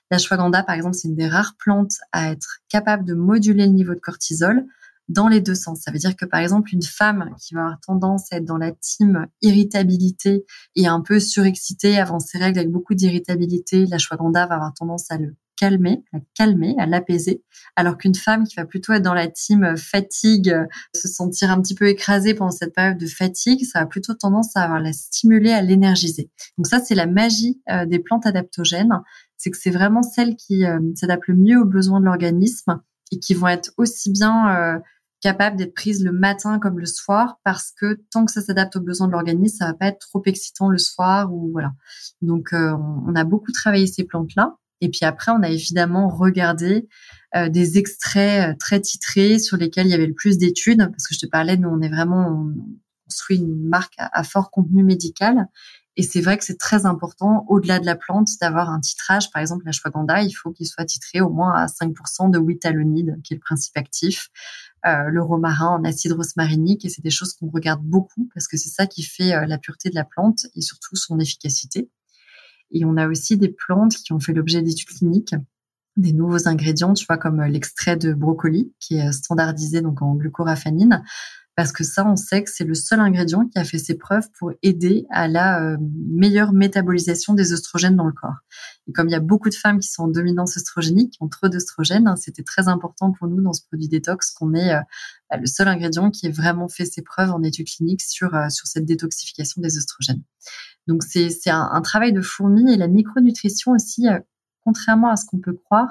L'ashwagandha, par exemple, c'est une des rares plantes à être capable de moduler le niveau de cortisol dans les deux sens. Ça veut dire que par exemple, une femme qui va avoir tendance à être dans la team irritabilité et un peu surexcitée avant ses règles avec beaucoup d'irritabilité, la shwagandha va avoir tendance à le calmer, à calmer, à l'apaiser, alors qu'une femme qui va plutôt être dans la team fatigue, se sentir un petit peu écrasée pendant cette période de fatigue, ça a plutôt tendance à avoir la stimuler, à l'énergiser. Donc ça, c'est la magie euh, des plantes adaptogènes, c'est que c'est vraiment celles qui euh, s'adaptent le mieux aux besoins de l'organisme et qui vont être aussi bien euh, capable d'être prise le matin comme le soir parce que tant que ça s'adapte aux besoins de l'organisme, ça va pas être trop excitant le soir ou voilà. Donc euh, on a beaucoup travaillé ces plantes là et puis après on a évidemment regardé euh, des extraits euh, très titrés sur lesquels il y avait le plus d'études parce que je te parlais nous on est vraiment on construit une marque à, à fort contenu médical et c'est vrai que c'est très important, au-delà de la plante, d'avoir un titrage. Par exemple, la shwaganda, il faut qu'il soit titré au moins à 5% de witalonide, qui est le principe actif. Euh, le romarin en acide rosmarinique, et c'est des choses qu'on regarde beaucoup parce que c'est ça qui fait euh, la pureté de la plante et surtout son efficacité. Et on a aussi des plantes qui ont fait l'objet d'études cliniques, des nouveaux ingrédients, tu vois, comme euh, l'extrait de brocoli qui est standardisé donc en glucoraphanine, parce que ça, on sait que c'est le seul ingrédient qui a fait ses preuves pour aider à la euh, meilleure métabolisation des oestrogènes dans le corps. Et comme il y a beaucoup de femmes qui sont en dominance oestrogénique, qui ont trop d'oestrogènes, hein, c'était très important pour nous dans ce produit détox qu'on ait euh, bah, le seul ingrédient qui ait vraiment fait ses preuves en études cliniques sur, euh, sur cette détoxification des oestrogènes. Donc c'est un, un, travail de fourmi et la micronutrition aussi, contrairement à ce qu'on peut croire,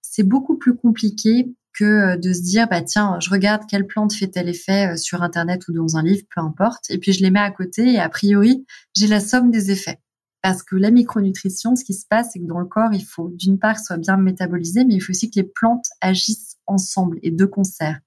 c'est beaucoup plus compliqué que euh, de se dire bah tiens je regarde quelle plante fait tel effet euh, sur internet ou dans un livre peu importe. Et puis je les mets à côté et a priori j'ai la somme des effets. Parce que la micronutrition ce qui se passe c'est que dans le corps il faut d'une part soit bien métabolisé mais il faut aussi que les plantes agissent ensemble et de concert.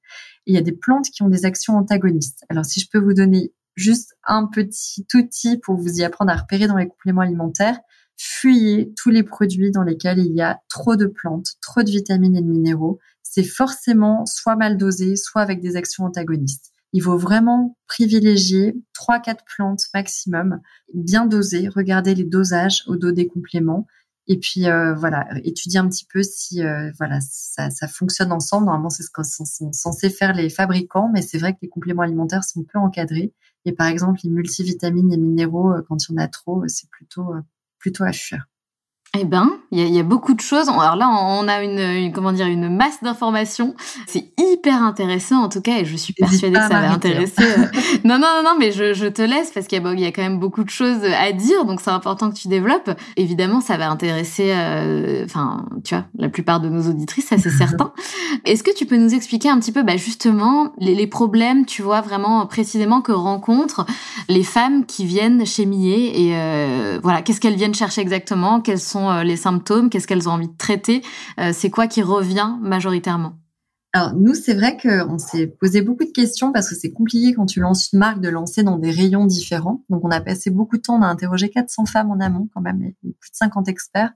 Il y a des plantes qui ont des actions antagonistes. Alors si je peux vous donner juste un petit outil pour vous y apprendre à repérer dans les compléments alimentaires fuyez tous les produits dans lesquels il y a trop de plantes, trop de vitamines et de minéraux c'est forcément soit mal dosé, soit avec des actions antagonistes. Il faut vraiment privilégier trois, quatre plantes maximum, bien dosées, regarder les dosages au dos des compléments et puis euh, voilà, étudier un petit peu si euh, voilà ça, ça, fonctionne ensemble. Normalement, c'est ce que sont censés faire les fabricants, mais c'est vrai que les compléments alimentaires sont peu encadrés. Et par exemple, les multivitamines et minéraux, euh, quand il y en a trop, c'est plutôt plutôt à fuir. Eh ben, il y, a beaucoup de choses. Alors là, on a une, comment dire une masse d'informations. C'est hyper intéressant en tout cas, et je suis persuadée que ça va intéresser. Euh, *laughs* non, non, non, non, mais je, je te laisse parce qu'il y, y, a quand même beaucoup de choses à dire, donc c'est important que tu développes. Évidemment, ça va intéresser, euh, enfin, tu vois, la plupart de nos auditrices, ça c'est *laughs* certain. Est-ce que tu peux nous expliquer un petit peu, bah, justement, les, les, problèmes, tu vois, vraiment précisément que rencontrent les femmes qui viennent chez Millet et euh, voilà, qu'est-ce qu'elles viennent chercher exactement, quelles sont euh, les symptômes, qu'est-ce qu'elles ont envie de traiter, euh, c'est quoi qui revient majoritairement? Alors nous, c'est vrai qu'on s'est posé beaucoup de questions parce que c'est compliqué quand tu lances une marque de lancer dans des rayons différents. Donc on a passé beaucoup de temps, on a interrogé 400 femmes en amont quand même, et plus de 50 experts,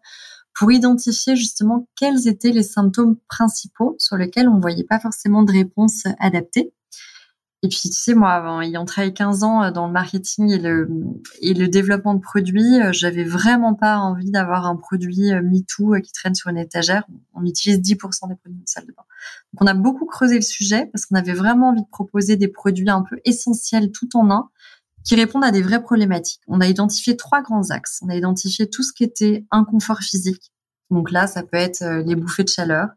pour identifier justement quels étaient les symptômes principaux sur lesquels on voyait pas forcément de réponse adaptée. Et puis, tu sais, moi, avant, ayant travaillé 15 ans euh, dans le marketing et le, et le développement de produits, euh, j'avais vraiment pas envie d'avoir un produit euh, MeToo qui traîne sur une étagère. On utilise 10% des produits de salle de bain. Donc, on a beaucoup creusé le sujet parce qu'on avait vraiment envie de proposer des produits un peu essentiels tout en un qui répondent à des vraies problématiques. On a identifié trois grands axes. On a identifié tout ce qui était inconfort physique. Donc là, ça peut être les bouffées de chaleur.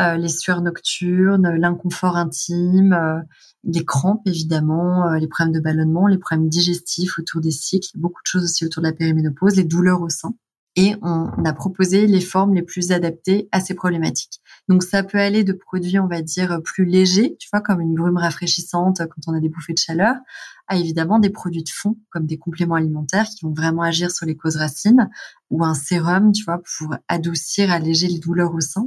Euh, les sueurs nocturnes, l'inconfort intime, euh, les crampes évidemment, euh, les problèmes de ballonnement, les problèmes digestifs autour des cycles, beaucoup de choses aussi autour de la périménopause, les douleurs au sein. Et on, a proposé les formes les plus adaptées à ces problématiques. Donc ça peut aller de produits, on va dire, plus légers, tu vois, comme une brume rafraîchissante quand on a des bouffées de chaleur, à évidemment des produits de fond, comme des compléments alimentaires qui vont vraiment agir sur les causes racines, ou un sérum, tu vois, pour adoucir, alléger les douleurs au sein,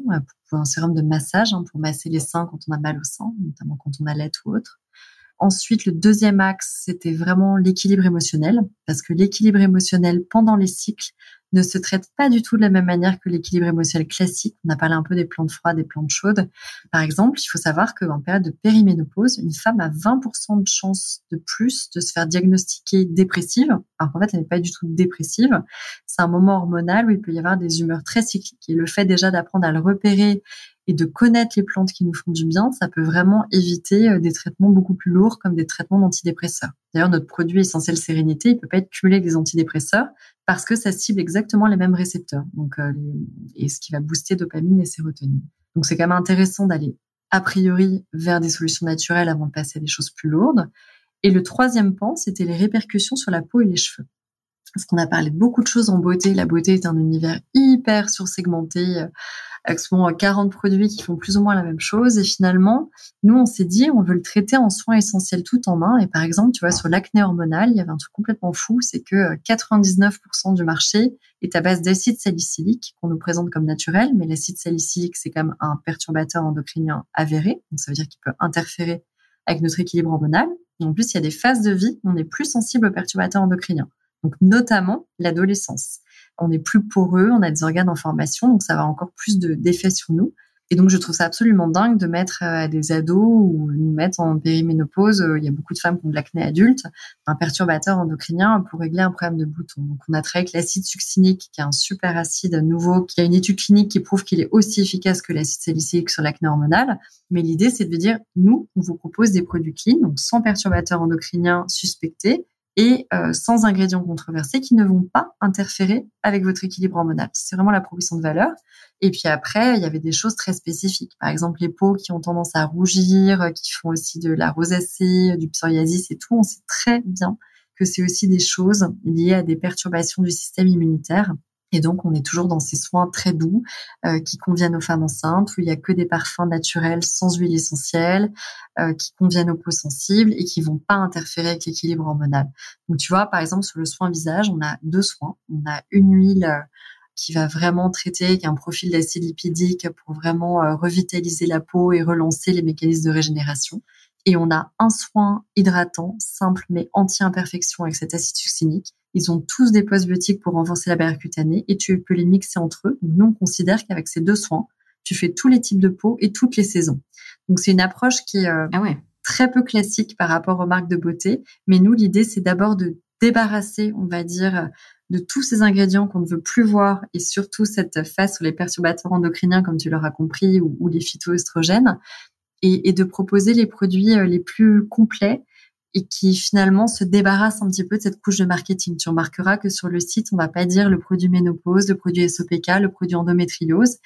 pour un sérum de massage, hein, pour masser les seins quand on a mal au sein, notamment quand on a l'aide ou autre. Ensuite, le deuxième axe, c'était vraiment l'équilibre émotionnel, parce que l'équilibre émotionnel pendant les cycles ne se traite pas du tout de la même manière que l'équilibre émotionnel classique. On a parlé un peu des plantes froides, des plantes chaudes. Par exemple, il faut savoir qu'en période de périménopause, une femme a 20% de chances de plus de se faire diagnostiquer dépressive, alors qu'en fait, elle n'est pas du tout dépressive. C'est un moment hormonal où il peut y avoir des humeurs très cycliques. Et le fait déjà d'apprendre à le repérer et de connaître les plantes qui nous font du bien, ça peut vraiment éviter euh, des traitements beaucoup plus lourds comme des traitements d'antidépresseurs. D'ailleurs, notre produit essentiel sérénité, il peut pas être cumulé avec des antidépresseurs parce que ça cible exactement les mêmes récepteurs. Donc, euh, et ce qui va booster dopamine et sérotonine. Donc, c'est quand même intéressant d'aller a priori vers des solutions naturelles avant de passer à des choses plus lourdes. Et le troisième pan, c'était les répercussions sur la peau et les cheveux. Parce qu'on a parlé beaucoup de choses en beauté. La beauté est un univers hyper sursegmenté euh, avec souvent 40 produits qui font plus ou moins la même chose. Et finalement, nous, on s'est dit, on veut le traiter en soins essentiels tout en un. Et par exemple, tu vois, sur l'acné hormonal, il y avait un truc complètement fou, c'est que 99% du marché est à base d'acide salicylique qu'on nous présente comme naturel, mais l'acide salicylique, c'est quand même un perturbateur endocrinien avéré. Donc, ça veut dire qu'il peut interférer avec notre équilibre hormonal. en plus, il y a des phases de vie où on est plus sensible aux perturbateurs endocriniens. Donc, notamment l'adolescence on est plus poreux, on a des organes en formation, donc ça va encore plus d'effet sur nous. Et donc, je trouve ça absolument dingue de mettre à euh, des ados ou nous mettre en périménopause. Euh, il y a beaucoup de femmes qui ont de l'acné adulte, un perturbateur endocrinien pour régler un problème de bouton. Donc, on a travaillé avec l'acide succinique, qui est un super acide nouveau, qui a une étude clinique qui prouve qu'il est aussi efficace que l'acide salicylique sur l'acné hormonal. Mais l'idée, c'est de dire, nous, on vous propose des produits clean, donc sans perturbateur endocrinien suspecté, et euh, sans ingrédients controversés qui ne vont pas interférer avec votre équilibre hormonal. C'est vraiment la proposition de valeur. Et puis après, il y avait des choses très spécifiques. Par exemple, les peaux qui ont tendance à rougir, euh, qui font aussi de la rosacée, du psoriasis et tout. On sait très bien que c'est aussi des choses liées à des perturbations du système immunitaire et donc, on est toujours dans ces soins très doux euh, qui conviennent aux femmes enceintes, où il y a que des parfums naturels sans huile essentielle, euh, qui conviennent aux peaux sensibles et qui vont pas interférer avec l'équilibre hormonal. Donc, tu vois, par exemple, sur le soin visage, on a deux soins. On a une huile euh, qui va vraiment traiter, qui a un profil d'acide lipidique pour vraiment revitaliser la peau et relancer les mécanismes de régénération. Et on a un soin hydratant, simple mais anti-imperfection avec cet acide succinique ils ont tous des postbiotiques pour renforcer la barrière cutanée et tu peux les mixer entre eux. Donc, nous, on considère qu'avec ces deux soins, tu fais tous les types de peau et toutes les saisons. Donc, c'est une approche qui est euh, ah très peu classique par rapport aux marques de beauté. Mais nous, l'idée, c'est d'abord de débarrasser, on va dire, de tous ces ingrédients qu'on ne veut plus voir et surtout cette phase sur les perturbateurs endocriniens, comme tu l'auras compris, ou, les phytoestrogènes, et, et, de proposer les produits euh, les plus complets et qui finalement se débarrasse un petit peu de cette couche de marketing. Tu remarqueras que sur le site, on va pas dire le produit ménopause, le produit SOPK, le produit endométriose.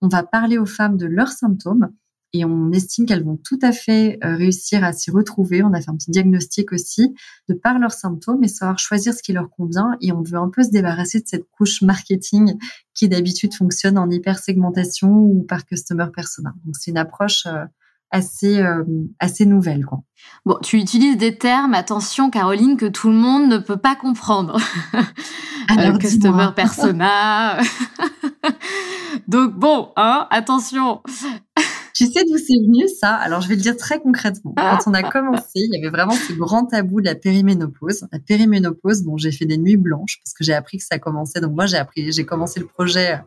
On va parler aux femmes de leurs symptômes et on estime qu'elles vont tout à fait euh, réussir à s'y retrouver. On a fait un petit diagnostic aussi de par leurs symptômes et savoir choisir ce qui leur convient. Et on veut un peu se débarrasser de cette couche marketing qui d'habitude fonctionne en hyper segmentation ou par customer persona. Donc c'est une approche euh, assez euh, assez nouvelle quoi. Bon, tu utilises des termes, attention Caroline, que tout le monde ne peut pas comprendre. *laughs* Alors, customer persona. *laughs* Donc bon, hein, attention. *laughs* Tu sais d'où c'est venu ça? Alors je vais le dire très concrètement. Quand on a commencé, il y avait vraiment ce grand tabou de la périménopause. La périménopause, bon, j'ai fait des nuits blanches parce que j'ai appris que ça commençait. Donc moi, j'ai appris, j'ai commencé le projet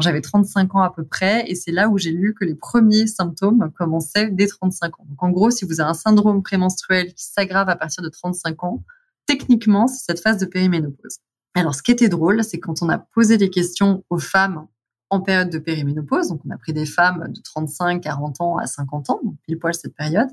j'avais 35 ans à peu près, et c'est là où j'ai lu que les premiers symptômes commençaient dès 35 ans. Donc en gros, si vous avez un syndrome prémenstruel qui s'aggrave à partir de 35 ans, techniquement, c'est cette phase de périménopause. Alors ce qui était drôle, c'est quand on a posé des questions aux femmes en période de périménopause, donc on a pris des femmes de 35, 40 ans à 50 ans, donc pile poil cette période,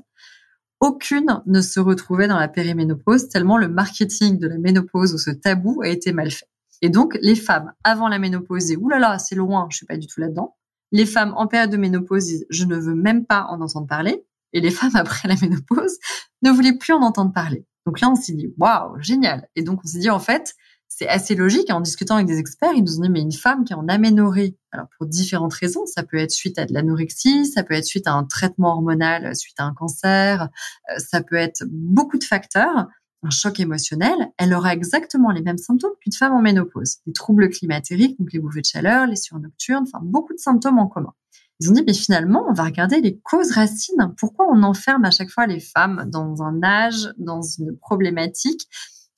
aucune ne se retrouvait dans la périménopause tellement le marketing de la ménopause ou ce tabou a été mal fait. Et donc, les femmes avant la ménopause oulala, c'est loin, je suis pas du tout là-dedans. Les femmes en période de ménopause je ne veux même pas en entendre parler. Et les *laughs* femmes après la ménopause ne voulaient plus en entendre parler. Donc là, on s'est dit, waouh, génial. Et donc, on s'est dit, en fait, c'est assez logique. En discutant avec des experts, ils nous ont dit, mais une femme qui est en aménorrhée, alors pour différentes raisons, ça peut être suite à de l'anorexie, ça peut être suite à un traitement hormonal, suite à un cancer, euh, ça peut être beaucoup de facteurs un choc émotionnel, elle aura exactement les mêmes symptômes qu'une femme en ménopause. Les troubles climatériques, donc les bouffées de chaleur, les sueurs nocturnes, enfin beaucoup de symptômes en commun. Ils ont dit, mais finalement, on va regarder les causes racines. Pourquoi on enferme à chaque fois les femmes dans un âge, dans une problématique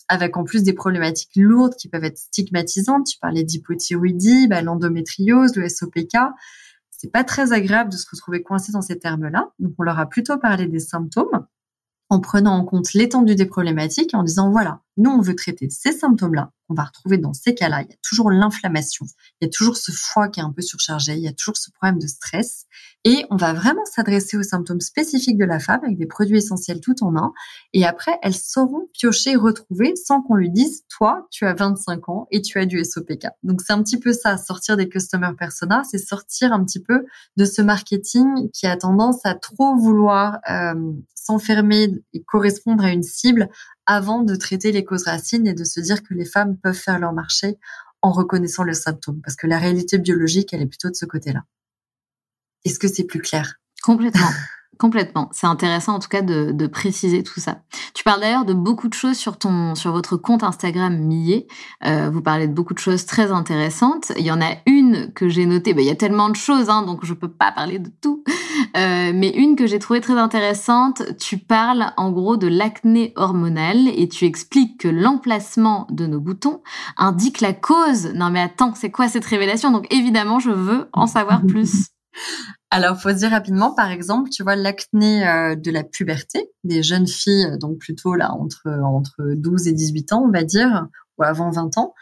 avec en plus des problématiques lourdes qui peuvent être stigmatisantes? Tu parlais d'hypothyroïdie, bah, l'endométriose, le SOPK. C'est pas très agréable de se retrouver coincé dans ces termes-là. Donc, on leur a plutôt parlé des symptômes en prenant en compte l'étendue des problématiques et en disant, voilà, nous, on veut traiter ces symptômes-là on va retrouver dans ces cas-là. Il y a toujours l'inflammation, il y a toujours ce foie qui est un peu surchargé, il y a toujours ce problème de stress. Et on va vraiment s'adresser aux symptômes spécifiques de la femme avec des produits essentiels tout en un. Et après, elles sauront piocher, retrouver sans qu'on lui dise, toi, tu as 25 ans et tu as du SOPK. Donc c'est un petit peu ça, sortir des customer personas, c'est sortir un petit peu de ce marketing qui a tendance à trop vouloir euh, s'enfermer et correspondre à une cible avant de traiter les causes racines et de se dire que les femmes peuvent faire leur marché en reconnaissant le symptôme. Parce que la réalité biologique, elle est plutôt de ce côté-là. Est-ce que c'est plus clair? Complètement. *laughs* Complètement. C'est intéressant en tout cas de, préciser tout ça. Tu parles d'ailleurs de beaucoup de choses sur ton sur votre compte Instagram Millet. Euh, vous parlez de beaucoup de choses très intéressantes. Il y en a une que j'ai notée. Ben, il y a tellement de choses, hein, donc je peux pas parler de tout. Euh, mais une que j'ai trouvée très intéressante. Tu parles en gros de l'acné hormonale et tu expliques que l'emplacement de nos boutons indique la cause. Non mais attends, c'est quoi cette révélation? Donc évidemment, je veux en savoir plus. *laughs* Alors, faut dire rapidement, par exemple, tu vois l'acné euh, de la puberté des jeunes filles, donc plutôt là entre entre 12 et 18 ans, on va dire, ou avant 20 ans.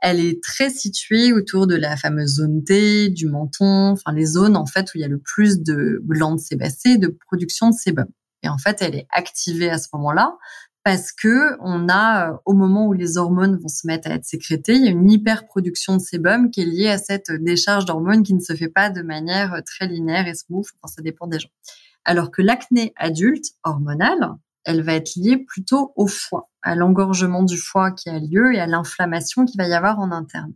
Elle est très située autour de la fameuse zone T, du menton, enfin les zones en fait où il y a le plus de glandes sébacées, de production de sébum. Et en fait, elle est activée à ce moment-là parce que on a, euh, au moment où les hormones vont se mettre à être sécrétées, il y a une hyperproduction de sébum qui est liée à cette décharge d'hormones qui ne se fait pas de manière euh, très linéaire et smooth. Enfin, ça dépend des gens. Alors que l'acné adulte hormonale, elle va être liée plutôt au foie, à l'engorgement du foie qui a lieu et à l'inflammation qu'il va y avoir en interne.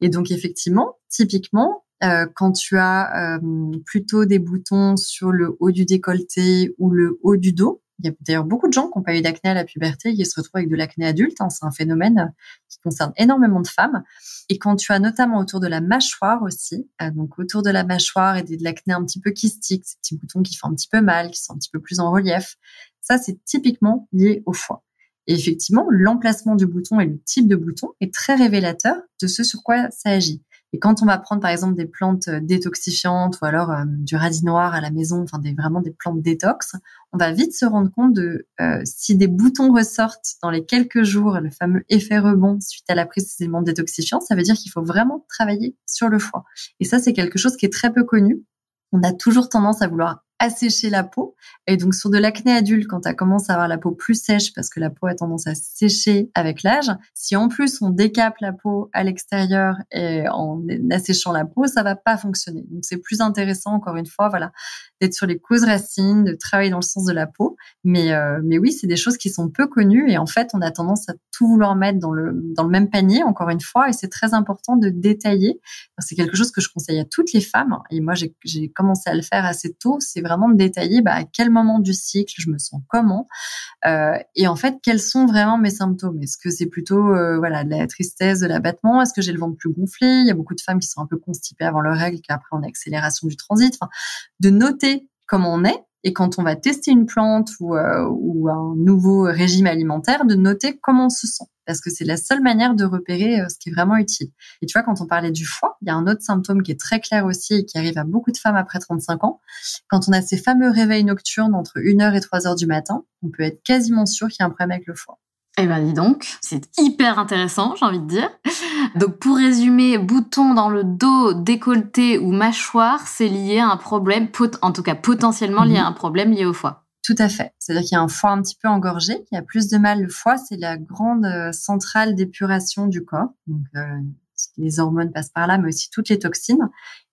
Et donc effectivement, typiquement, euh, quand tu as plutôt des boutons sur le haut du décolleté ou le haut du dos, il y a d'ailleurs beaucoup de gens qui n'ont pas eu d'acné à la puberté et qui se retrouvent avec de l'acné adulte. Hein. C'est un phénomène euh, qui concerne énormément de femmes. Et quand tu as notamment autour de la mâchoire aussi, euh, donc autour de la mâchoire et de l'acné un petit peu kystique, ces petits boutons qui font un petit peu mal, qui sont un petit peu plus en relief, ça c'est typiquement lié au foie. Et effectivement, l'emplacement du bouton et le type de bouton est très révélateur de ce sur quoi ça agit. Et quand on va prendre par exemple des plantes euh, détoxifiantes ou alors euh, du radis noir à la maison, enfin des, vraiment des plantes détox, on va vite se rendre compte de euh, si des boutons ressortent dans les quelques jours, le fameux effet rebond suite à la prise de ces éléments détoxifiants, ça veut dire qu'il faut vraiment travailler sur le foie. Et ça, c'est quelque chose qui est très peu connu. On a toujours tendance à vouloir assécher la peau. Et donc sur de l'acné adulte, quand tu commencé à avoir la peau plus sèche parce que la peau a tendance à sécher avec l'âge, si en plus on décape la peau à l'extérieur et en asséchant la peau, ça va pas fonctionner. Donc c'est plus intéressant encore une fois, voilà, d'être sur les causes racines, de travailler dans le sens de la peau. Mais euh, mais oui, c'est des choses qui sont peu connues et en fait on a tendance à tout vouloir mettre dans le dans le même panier encore une fois et c'est très important de détailler. C'est quelque chose que je conseille à toutes les femmes et moi j'ai commencé à le faire assez tôt. C'est vraiment de détailler bah, à quel moment du cycle je me sens comment euh, et en fait quels sont vraiment mes symptômes? Est-ce que c'est plutôt euh, voilà de la tristesse, de l'abattement? Est-ce que j'ai le ventre plus gonflé? Il y a beaucoup de femmes qui sont un peu constipées avant leur règle, qui après on a accélération du transit. De noter comment on est et quand on va tester une plante ou, euh, ou un nouveau régime alimentaire, de noter comment on se sent parce que c'est la seule manière de repérer euh, ce qui est vraiment utile. Et tu vois, quand on parlait du foie, il y a un autre symptôme qui est très clair aussi et qui arrive à beaucoup de femmes après 35 ans. Quand on a ces fameux réveils nocturnes entre 1h et 3h du matin, on peut être quasiment sûr qu'il y a un problème avec le foie. Eh ben dis donc, c'est hyper intéressant, j'ai envie de dire. Donc pour résumer, bouton dans le dos, décolleté ou mâchoire, c'est lié à un problème, en tout cas potentiellement lié à mhm. un problème lié au foie. Tout à fait. C'est-à-dire qu'il y a un foie un petit peu engorgé, qui a plus de mal. Le foie, c'est la grande euh, centrale d'épuration du corps. Donc, euh, les hormones passent par là, mais aussi toutes les toxines.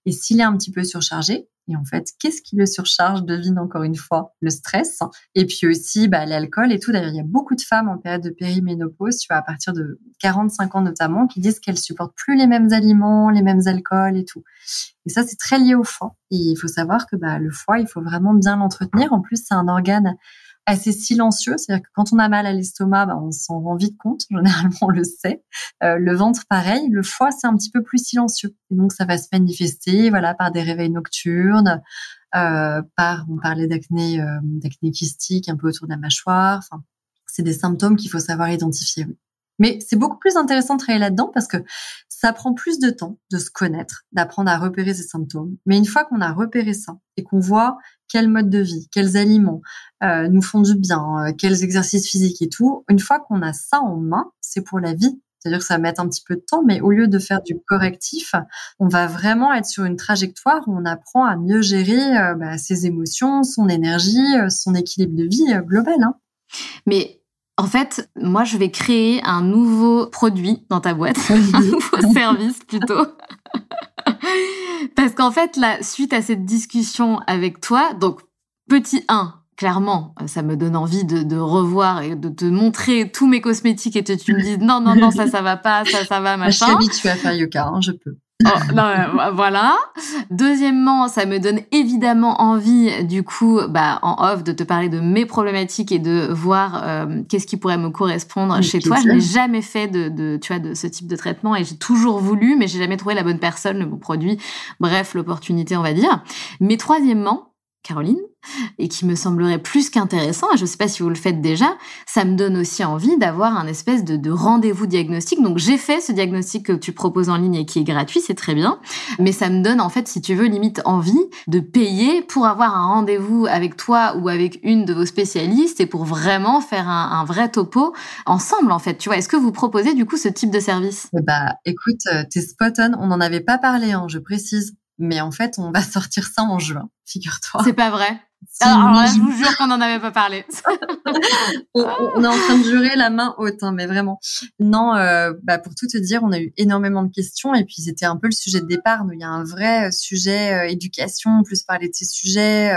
Et s'il est un petit peu surchargé, et en fait, qu'est-ce qui le surcharge Devine encore une fois le stress. Et puis aussi bah, l'alcool et tout. D'ailleurs, il y a beaucoup de femmes en période de périménopause, tu vois, à partir de 45 ans notamment, qui disent qu'elles supportent plus les mêmes aliments, les mêmes alcools et tout. Et ça, c'est très lié au foie. Et il faut savoir que bah, le foie, il faut vraiment bien l'entretenir. En plus, c'est un organe assez silencieux. C'est-à-dire que quand on a mal à l'estomac, bah, on s'en rend vite compte. *laughs* Généralement, on le sait. Euh, le ventre, pareil. Le foie, c'est un petit peu plus silencieux. Et donc, ça va se manifester, voilà, par des réveils nocturnes, euh, par, on parlait d'acné, euh, d'acné kystique un peu autour de la mâchoire. Enfin, c'est des symptômes qu'il faut savoir identifier. Mais c'est beaucoup plus intéressant de travailler là-dedans parce que ça prend plus de temps de se connaître, d'apprendre à repérer ces symptômes. Mais une fois qu'on a repéré ça et qu'on voit quel mode de vie, quels aliments euh, nous font du bien, euh, quels exercices physiques et tout, une fois qu'on a ça en main, c'est pour la vie. C'est-à-dire que ça va mettre un petit peu de temps, mais au lieu de faire du correctif, on va vraiment être sur une trajectoire où on apprend à mieux gérer euh, bah, ses émotions, son énergie, son équilibre de vie global. Hein. Mais en fait, moi, je vais créer un nouveau produit dans ta boîte, *laughs* un nouveau service plutôt. Parce qu'en fait, là, suite à cette discussion avec toi, donc petit 1, clairement, ça me donne envie de, revoir et de te montrer tous mes cosmétiques et que tu me dises non, non, non, ça, ça va pas, ça, ça va, machin. Je suis habituée à faire yoga, hein, je peux. Oh, non, voilà. Deuxièmement, ça me donne évidemment envie, du coup, bah, en off, de te parler de mes problématiques et de voir euh, qu'est-ce qui pourrait me correspondre chez toi. Je n'ai jamais fait de, de, tu vois, de ce type de traitement et j'ai toujours voulu, mais j'ai jamais trouvé la bonne personne, le bon produit. Bref, l'opportunité, on va dire. Mais troisièmement, Caroline, et qui me semblerait plus qu'intéressant, et je ne sais pas si vous le faites déjà, ça me donne aussi envie d'avoir un espèce de, rendez-vous diagnostic. Donc j'ai fait ce diagnostic que tu proposes en ligne et qui est gratuit, c'est très bien, mais ça me donne en fait, si tu veux, limite envie de payer pour avoir un rendez-vous avec toi ou avec une de vos spécialistes et pour vraiment faire un, vrai topo ensemble en fait. Tu vois, est-ce que vous proposez du coup ce type de service? Bah écoute, euh, t'es spot on, on n'en avait pas parlé, hein, je précise. Mais en fait, on va *laughs* sortir ça en juin, figure-toi. C'est pas vrai. Alors je vous jure qu'on n'en avait pas parlé. *laughs* on, est en train de jurer la main haute, hein, mais vraiment. Non, euh, bah pour tout te dire, on a eu énormément de questions et puis c'était un peu le sujet de départ. Nous, il y a un vrai euh, sujet euh, éducation, plus parler de ces sujets.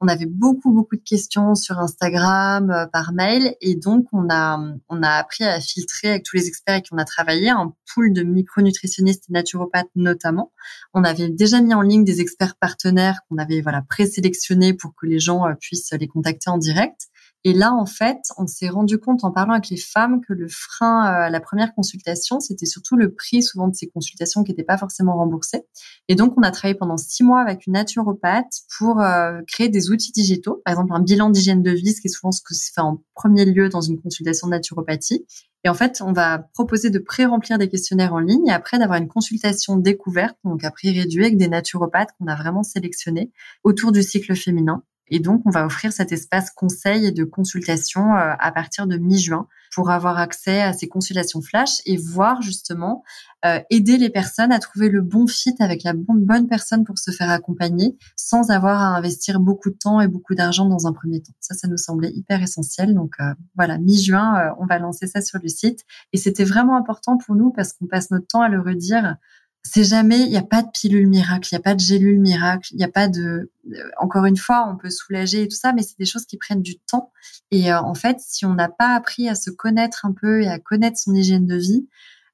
on avait beaucoup, beaucoup de questions sur Instagram, par mail, et donc on a, on a appris à filtrer avec tous les experts avec qui on a travaillé un pool de micronutritionnistes et naturopathes notamment. On avait déjà mis en ligne des experts partenaires qu'on avait voilà présélectionnés pour que les gens euh, puissent les contacter en direct. Et là, en fait, on s'est rendu compte en parlant avec les femmes que le frein euh, à la première consultation, c'était surtout le prix souvent de ces consultations qui n'étaient pas forcément remboursées. Et donc, on a travaillé pendant six mois avec une naturopathe pour euh, créer des outils digitaux, par exemple un bilan d'hygiène de vie, ce qui est souvent ce que se fait en premier lieu dans une consultation de naturopathie. Et en fait, on va proposer de pré-remplir des questionnaires en ligne et après d'avoir une consultation découverte, donc à prix réduit avec des naturopathes qu'on a vraiment sélectionnés autour du cycle féminin. Et donc, on va offrir cet espace conseil et de consultation euh, à partir de mi-juin pour avoir accès à ces consultations flash et voir justement euh, aider les personnes à trouver le bon fit avec la bonne personne pour se faire accompagner sans avoir à investir beaucoup de temps et beaucoup d'argent dans un premier temps. Ça, ça nous semblait hyper essentiel. Donc euh, voilà, mi-juin, on va lancer ça sur le site. Et c'était vraiment important pour nous parce qu'on passe notre temps à le redire c'est jamais, il n'y a pas de pilule miracle, il n'y a pas de gélule miracle, il n'y a pas de, euh, encore une fois, on peut soulager et tout ça, mais c'est des choses qui prennent du temps. Et euh, en fait, si on n'a pas appris à se connaître un peu et à connaître son hygiène de vie,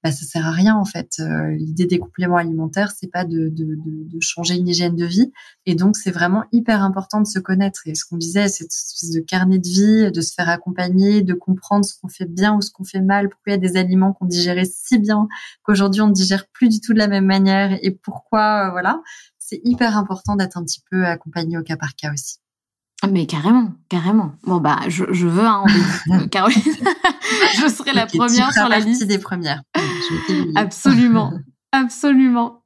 bah, ça sert à rien en fait. Euh, l'idée des compléments alimentaires, c'est pas de, de, de, de, changer une hygiène de vie, et donc c'est vraiment hyper important de se connaître. Et ce qu'on disait, c'est espèce de carnet de vie, de se faire accompagner, de comprendre ce qu'on fait bien ou ce qu'on fait mal, pourquoi il y a des aliments qu'on digérait si bien qu'aujourd'hui on ne digère plus du tout de la même manière, et pourquoi, euh, voilà. C'est hyper important d'être un petit peu accompagné au cas par cas aussi. Mais carrément, carrément. Bon bah, je, je veux un rendez-vous, *laughs* Caroline. *laughs* je serai la première sur la liste des premières. Absolument. *laughs* Absolument.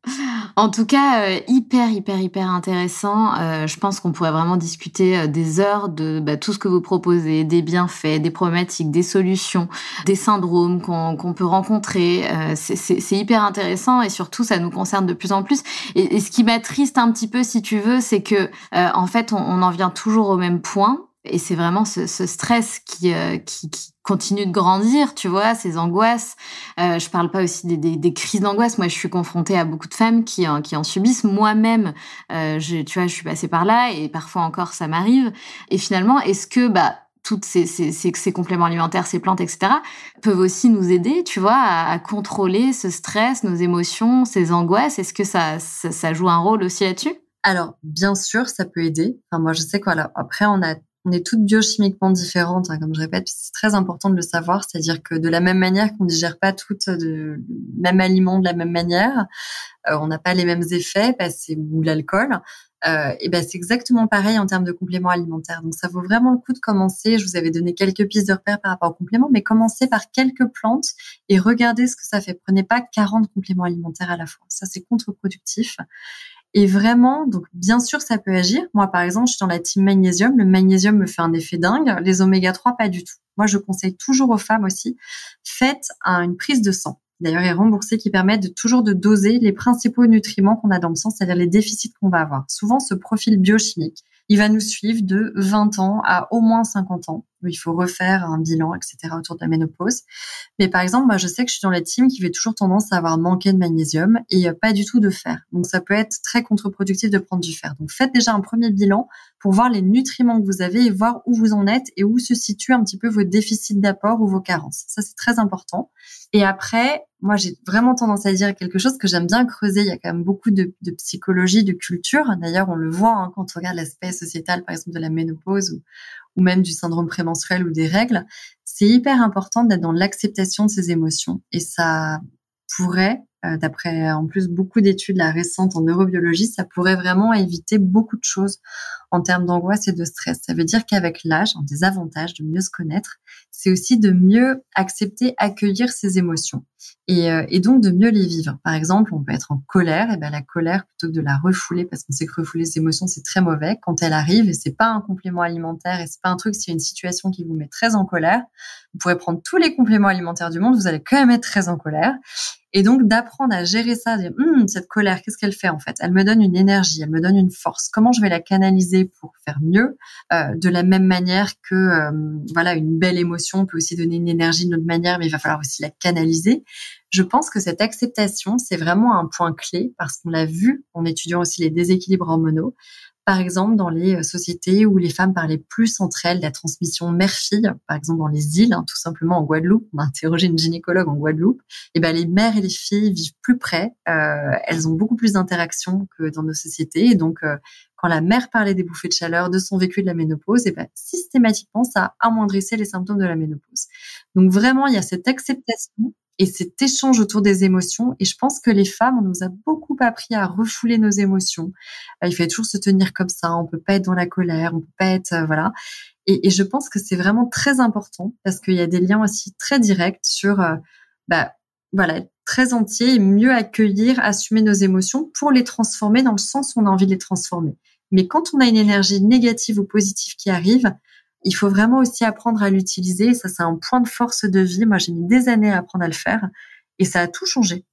En tout cas, euh, hyper, hyper, hyper intéressant. Euh, je pense qu'on pourrait vraiment discuter euh, des heures de bah, tout ce que vous proposez, des bienfaits, des problématiques, des solutions, des syndromes qu'on peut rencontrer. C'est hyper intéressant et surtout, ça nous concerne de plus en plus. Et, ce qui m'attriste un petit peu, si tu veux, c'est que en fait, on, on en vient toujours au même point et c'est vraiment ce, ce stress qui, euh, qui, qui, continue de grandir, tu vois, ces angoisses. Euh, je parle pas aussi des, des, des crises d'angoisse. Moi, je suis confrontée à beaucoup de femmes qui, en, qui en subissent. Moi-même, euh, tu vois, je suis passée par là et parfois encore, ça m'arrive. Et finalement, est-ce que bah, toutes ces, ces, ces, ces, compléments alimentaires, ces plantes, etc., peuvent aussi nous aider, tu vois, à, à contrôler ce stress, nos émotions, ces angoisses? Est-ce que ça, ça, ça, joue un rôle aussi là-dessus? Alors, bien sûr, ça peut aider. Enfin, moi, je sais qu'après, on a On est toutes biochimiquement différentes, hein, comme je répète, c'est très important de le savoir. C'est-à-dire que de la même manière qu'on digère pas toutes de même aliment de la même manière, euh, on n'a pas les mêmes effets, bah, c'est ou l'alcool. Euh, et ben c'est exactement pareil en termes de compléments alimentaires. Donc ça vaut vraiment le coup de commencer. Je vous avais donné quelques pistes de repères par rapport aux compléments, mais commencez par quelques plantes et regardez ce que ça fait. Prenez pas 40 compléments alimentaires à la fois. Ça c'est contre-productif. Et vraiment, donc bien sûr, ça peut agir. Moi, par exemple, je suis dans la team magnésium. Le magnésium me fait un effet dingue. Les oméga 3, pas du tout. Moi, je conseille toujours aux femmes aussi, faites une prise de sang d'ailleurs est remboursé, qui permettent de toujours de doser les principaux nutriments qu'on a dans le sang, c'est-à-dire les déficits qu'on va avoir. Souvent, ce profil biochimique, il va nous suivre de 20 ans à au moins 50 ans, où il faut refaire un bilan, etc. autour de la ménopause. Mais par exemple, moi, je sais que je suis dans la team qui fait toujours tendance à avoir manqué de magnésium et pas du tout de fer. Donc, ça peut être très contre-productif de prendre du fer. Donc, faites déjà un premier bilan pour voir les nutriments que vous avez et voir où vous en êtes et où se situent un petit peu vos déficits d'apport ou vos carences. Ça, c'est très important. Et après, moi, j'ai vraiment tendance à dire quelque chose que j'aime bien creuser. Il y a quand même beaucoup de, psychologie, de culture. D'ailleurs, on le voit hein, quand on regarde l'aspect sociétal, par exemple, de la ménopause ou, même du syndrome prémenstruel ou des règles. C'est hyper important d'être dans l'acceptation de ses émotions. Et ça pourrait d'après en plus beaucoup d'études la récentes en neurobiologie, ça pourrait vraiment éviter beaucoup de choses en termes d'angoisse et de stress. Ça veut dire qu'avec l'âge, un des avantages de mieux se connaître, c'est aussi de mieux accepter, accueillir ses émotions et, euh, et, donc de mieux les vivre. Par exemple, on peut être en colère, et ben la colère plutôt que de la refouler parce qu'on sait que refouler ses émotions c'est très mauvais. Quand elle arrive et c'est pas un complément alimentaire et c'est pas un truc, a une situation qui vous met très en colère, vous pourrez prendre tous les compléments alimentaires du monde, vous allez quand même être très en colère. Et donc d'apprendre à gérer ça, dire hum, cette colère, qu'est-ce qu'elle fait en fait? Elle me donne une énergie, elle me donne une force. Comment je vais la canaliser pour faire mieux? Euh, De la même manière que euh, voilà une belle émotion peut aussi donner une énergie d'une autre manière, mais il va falloir aussi la canaliser. Je pense que cette acceptation, c'est vraiment un point clé parce qu'on l'a vu en étudiant aussi les déséquilibres hormonaux par exemple dans les euh, sociétés où les femmes parlaient plus entre elles la transmission mère-fille, par exemple dans les îles, hein, tout simplement en Guadeloupe, on a interrogé une gynécologue en Guadeloupe, et ben les mères et les filles vivent plus près, euh, elles ont beaucoup plus d'interactions que dans nos sociétés, et donc euh, quand la mère parlait des bouffées de chaleur, de son vécu de la ménopause, et ben systématiquement ça amoindrissait les symptômes de la ménopause. Donc vraiment il y a cette acceptation et cet échange autour des émotions. Et je pense que les femmes, on nous a beaucoup appris à refouler nos émotions. Euh, il faut toujours se tenir comme ça. On peut pas être dans la colère, on peut pas être euh, voilà. Et, je pense que c'est vraiment très important parce qu'il y a des liens aussi très directs sur, euh, bah voilà, très entier et mieux accueillir, assumer nos émotions pour les transformer dans le sens où on a envie de les transformer. Mais quand on a une énergie négative ou positive qui arrive, il faut vraiment aussi apprendre à l'utiliser. Ça, c'est un point de force de vie. Moi, j'ai mis des années à apprendre à le faire et ça a tout changé.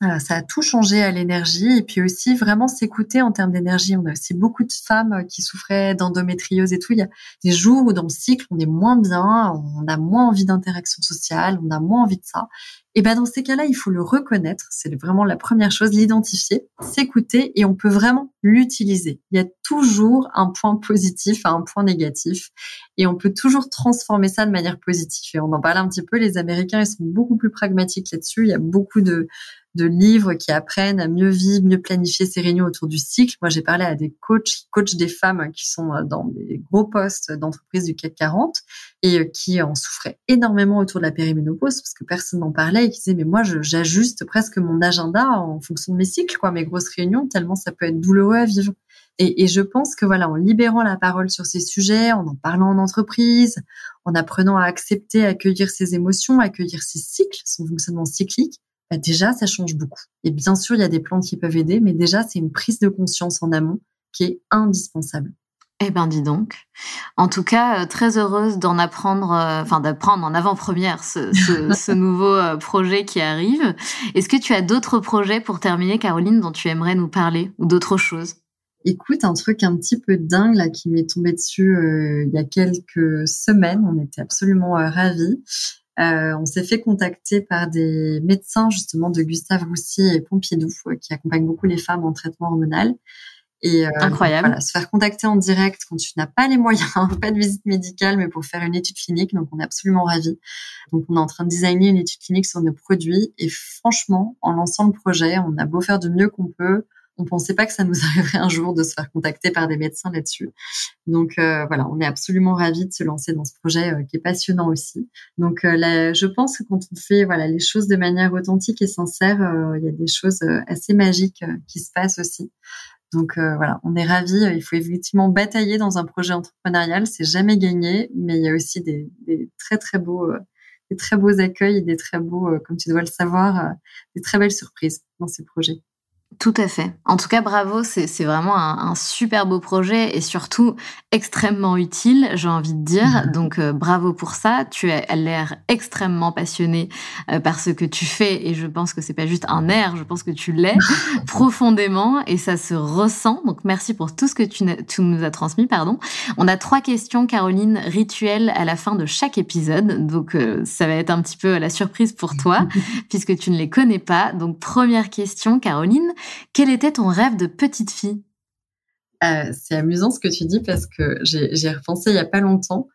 ça a tout changé à l'énergie et puis aussi vraiment s'écouter en termes d'énergie. On a aussi beaucoup de femmes qui souffraient d'endométriose et tout. Il y a des jours où dans le cycle, on est moins bien, on a moins envie d'interaction sociale, on a moins envie de ça. Et ben dans ces cas-là, il faut le reconnaître, c'est vraiment la première chose, l'identifier, s'écouter et on peut vraiment l'utiliser. Il y a toujours un point positif à un point négatif et on peut toujours transformer ça de manière positive. Et on en parle un petit peu, les Américains, ils sont beaucoup plus pragmatiques là-dessus. Il y a beaucoup de, de livres qui apprennent à mieux vivre, mieux planifier ses réunions autour du cycle. Moi, j'ai parlé à des coachs coachent des femmes qui sont dans des gros postes d'entreprise du CAC 40 et qui en souffraient énormément autour de la périménopause parce que personne n'en parlait et qui disaient mais moi j'ajuste presque mon agenda en fonction de mes cycles, quoi, mes grosses réunions tellement ça peut être douloureux à vivre. Et, je pense que voilà, en libérant la parole sur ces sujets, en en parlant en entreprise, en apprenant à accepter, accueillir ses émotions, accueillir ses cycles, son fonctionnement cyclique, bah déjà, ça change beaucoup. Et bien sûr, il y a des plantes qui peuvent aider, mais déjà, c'est une prise de conscience en amont qui est indispensable. Eh ben, dis donc. En tout cas, euh, très heureuse d'en apprendre, euh, enfin d'apprendre en avant-première ce, ce, *laughs* ce, nouveau euh, projet qui arrive. Est-ce que tu as d'autres projets pour terminer, Caroline, dont tu aimerais nous parler ou d'autres choses? Écoute, un truc un petit peu dingue là qui m'est tombé dessus euh, il y a quelques semaines. On était absolument ravis. Euh, on s'est fait contacter par des médecins justement de Gustave Roussy et Pompidou qui accompagnent beaucoup les femmes en traitement hormonal. Et euh, Incroyable. se faire contacter en direct quand tu n'as pas les moyens, *laughs* pas de visite médicale, mais pour faire une étude clinique. Donc, on est absolument ravis. Donc, on est en train de designer une étude clinique sur nos produits. Et franchement, en lançant le projet, on a beau faire de mieux qu'on peut. on pensait pas que ça nous *laughs* arriverait un jour de se faire contacter par des médecins là-dessus. Donc voilà, on est absolument ravis de se lancer dans ce projet qui est passionnant aussi. Donc là, je pense que quand on fait voilà les choses de manière authentique et sincère, il y a des choses assez magiques qui se passent aussi. Donc euh, voilà, on est ravis. Il faut effectivement batailler dans un projet entrepreneurial, c'est jamais gagné, mais il y a aussi des, très très beaux, euh, des très beaux accueils, des très beaux, euh, comme tu dois le savoir, des très belles surprises dans ces projets. Tout à fait. En tout cas, bravo, c'est vraiment un, super beau projet et surtout extrêmement utile, j'ai envie de dire. Donc, euh, bravo pour ça. Tu as l'air extrêmement passionné euh, par ce que tu fais et je pense que c'est pas juste un air, je pense que tu l'es *laughs* profondément et ça se ressent. Donc, merci pour tout ce que tu, nous as transmis. Pardon. On a trois questions, Caroline, rituelles à la fin de chaque épisode. Donc, euh, ça va être un petit peu la surprise pour toi *laughs* puisque tu ne les connais pas. Donc, première question, Caroline. Quel était ton rêve de petite fille? Euh, c'est amusant ce que tu dis parce que j'ai repensé il y a pas longtemps.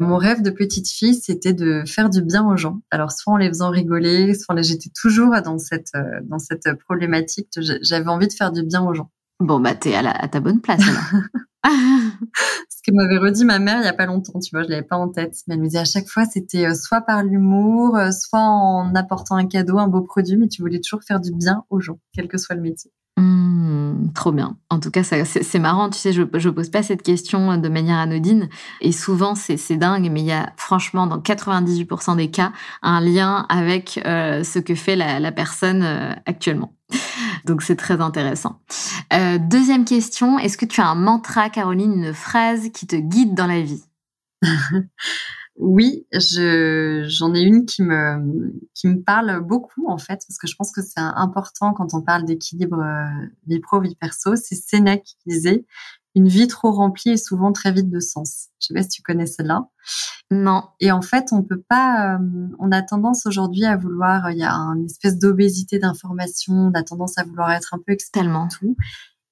Mon rêve de petite fille, c'était de faire du bien aux gens. Alors soit en les faisant rigoler, soit j'étais toujours dans cette euh, dans cette problématique. J'avais envie de faire du bien aux gens. Bon bah t'es à, ta bonne place alors. *laughs* *laughs* ce que m'avait redit ma mère il y a pas longtemps, tu vois, je l'avais pas en tête. Mais elle me disait à chaque fois, c'était euh, soit par l'humour, soit en apportant un cadeau, un beau produit, mais tu voulais toujours faire du bien aux gens, quel que soit le métier. Mmh, trop bien. En tout cas, c'est marrant. Tu sais, je, je pose pas cette question de manière anodine. Et souvent, c'est dingue, mais il y a franchement, dans 98% des cas, un lien avec euh, ce que fait la, personne euh, actuellement. Donc, c'est très intéressant. Euh, deuxième question. Est-ce que tu as un mantra, Caroline, une phrase qui te guide dans la vie? *laughs* Oui, je j'en ai une qui me qui me parle beaucoup en fait parce que je pense que c'est important quand on parle d'équilibre euh, vie pro vie perso. C'est Sénèque qui disait une vie trop remplie est souvent très vide de sens. Je sais pas si tu connais celle-là. Non. Et en fait, on peut pas. Euh, on a tendance aujourd'hui à vouloir. Il y a une espèce d'obésité d'information. On a tendance à vouloir être un peu extrêmement tout.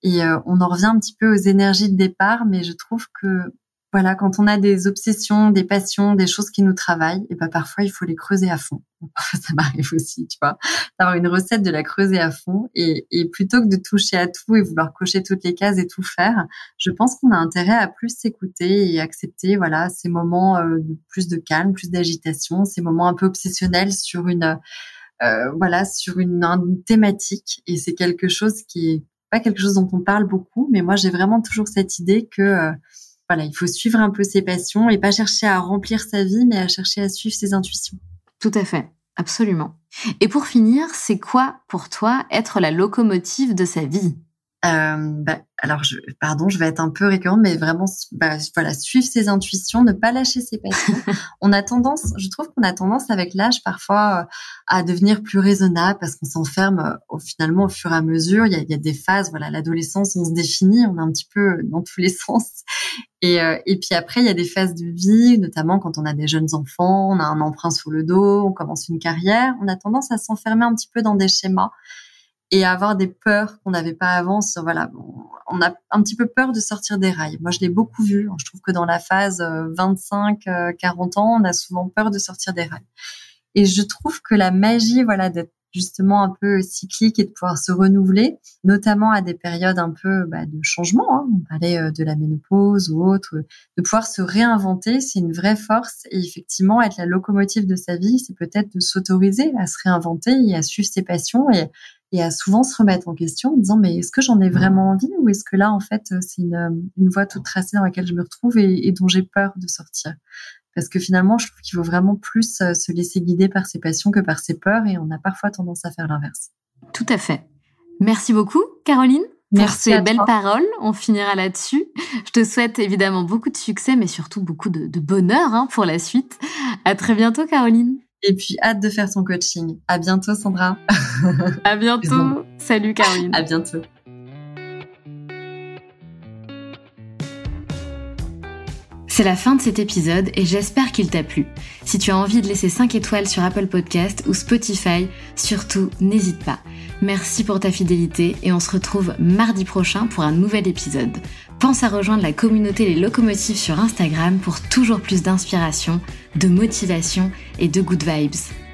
Et euh, on en revient un petit peu aux énergies de départ, mais je trouve que voilà, quand on a des obsessions, des passions, des choses qui nous travaillent, et ben parfois il faut les creuser à fond. *laughs* Ça m'arrive aussi, tu vois, d'avoir une recette de la creuser à fond et, plutôt que de toucher à tout et vouloir cocher toutes les cases et tout faire, je pense qu'on a intérêt à plus s'écouter et accepter, voilà, ces moments euh, de plus de calme, plus d'agitation, ces moments un peu obsessionnels sur une, euh, voilà, sur une, une thématique. Et c'est quelque chose qui est pas quelque chose dont on parle beaucoup, mais moi j'ai vraiment toujours cette idée que euh, voilà, il faut suivre un peu ses passions et pas chercher à remplir sa vie, mais à chercher à suivre ses intuitions. Tout à fait, absolument. Et pour finir, c'est quoi pour toi être la locomotive de sa vie? Bah, alors, je, pardon, je vais être un peu récurrente, mais vraiment, bah, voilà, suivre ses intuitions, ne pas lâcher ses passions. *laughs* on a tendance, je trouve qu'on a tendance avec l'âge parfois euh, à devenir plus raisonnable parce qu'on s'enferme euh, au, finalement au fur et à mesure. Il y a, il y a des phases, voilà, l'adolescence, on se définit, on est un petit peu dans tous les *laughs* sens. Et, euh, et puis après, il y a des phases de vie, notamment quand on a des jeunes enfants, on a un emprunt sur le dos, on commence une carrière, on a tendance à s'enfermer un petit peu dans des schémas et avoir des peurs qu'on n'avait pas avant. Voilà, on a un petit peu peur de sortir des rails. Moi, je l'ai beaucoup vu. Je trouve que dans la phase 25-40 euh, euh, ans, on a souvent peur de sortir des rails. Et je trouve que la magie, voilà, d'être justement un peu cyclique et de pouvoir se renouveler, notamment à des périodes un peu bah, de changement. Hein. On parlait euh, de la ménopause ou autre, de pouvoir se réinventer, c'est une vraie force. Et effectivement, être la locomotive de sa vie, c'est peut-être de s'autoriser à se réinventer et à suivre ses passions et et à souvent se remettre en question en disant mais est-ce que j'en ai vraiment envie ou est-ce que là en fait c'est une, une voie toute tracée dans laquelle je me retrouve et, dont j'ai peur de sortir? Parce que finalement je trouve qu'il faut vraiment plus euh, se laisser guider par ses passions que par ses peurs et on a parfois tendance à faire l'inverse. Tout à fait. Merci beaucoup Caroline. Merci pour ces belles paroles. On finira là-dessus. Je te souhaite évidemment beaucoup de succès, mais surtout beaucoup de, bonheur hein, pour la suite. À très bientôt, Caroline. Et puis, hâte de faire ton coaching. À bientôt, Sandra. À bientôt. Salut, Caroline. À bientôt. C'est la fin de cet épisode et j'espère qu'il t'a plu. Si tu as envie de laisser 5 étoiles sur Apple Podcast ou Spotify, surtout n'hésite pas. Merci pour ta fidélité et on se retrouve mardi prochain pour un nouvel épisode. Pense à rejoindre la communauté Les Locomotives sur Instagram pour toujours plus d'inspiration, de motivation et de good vibes.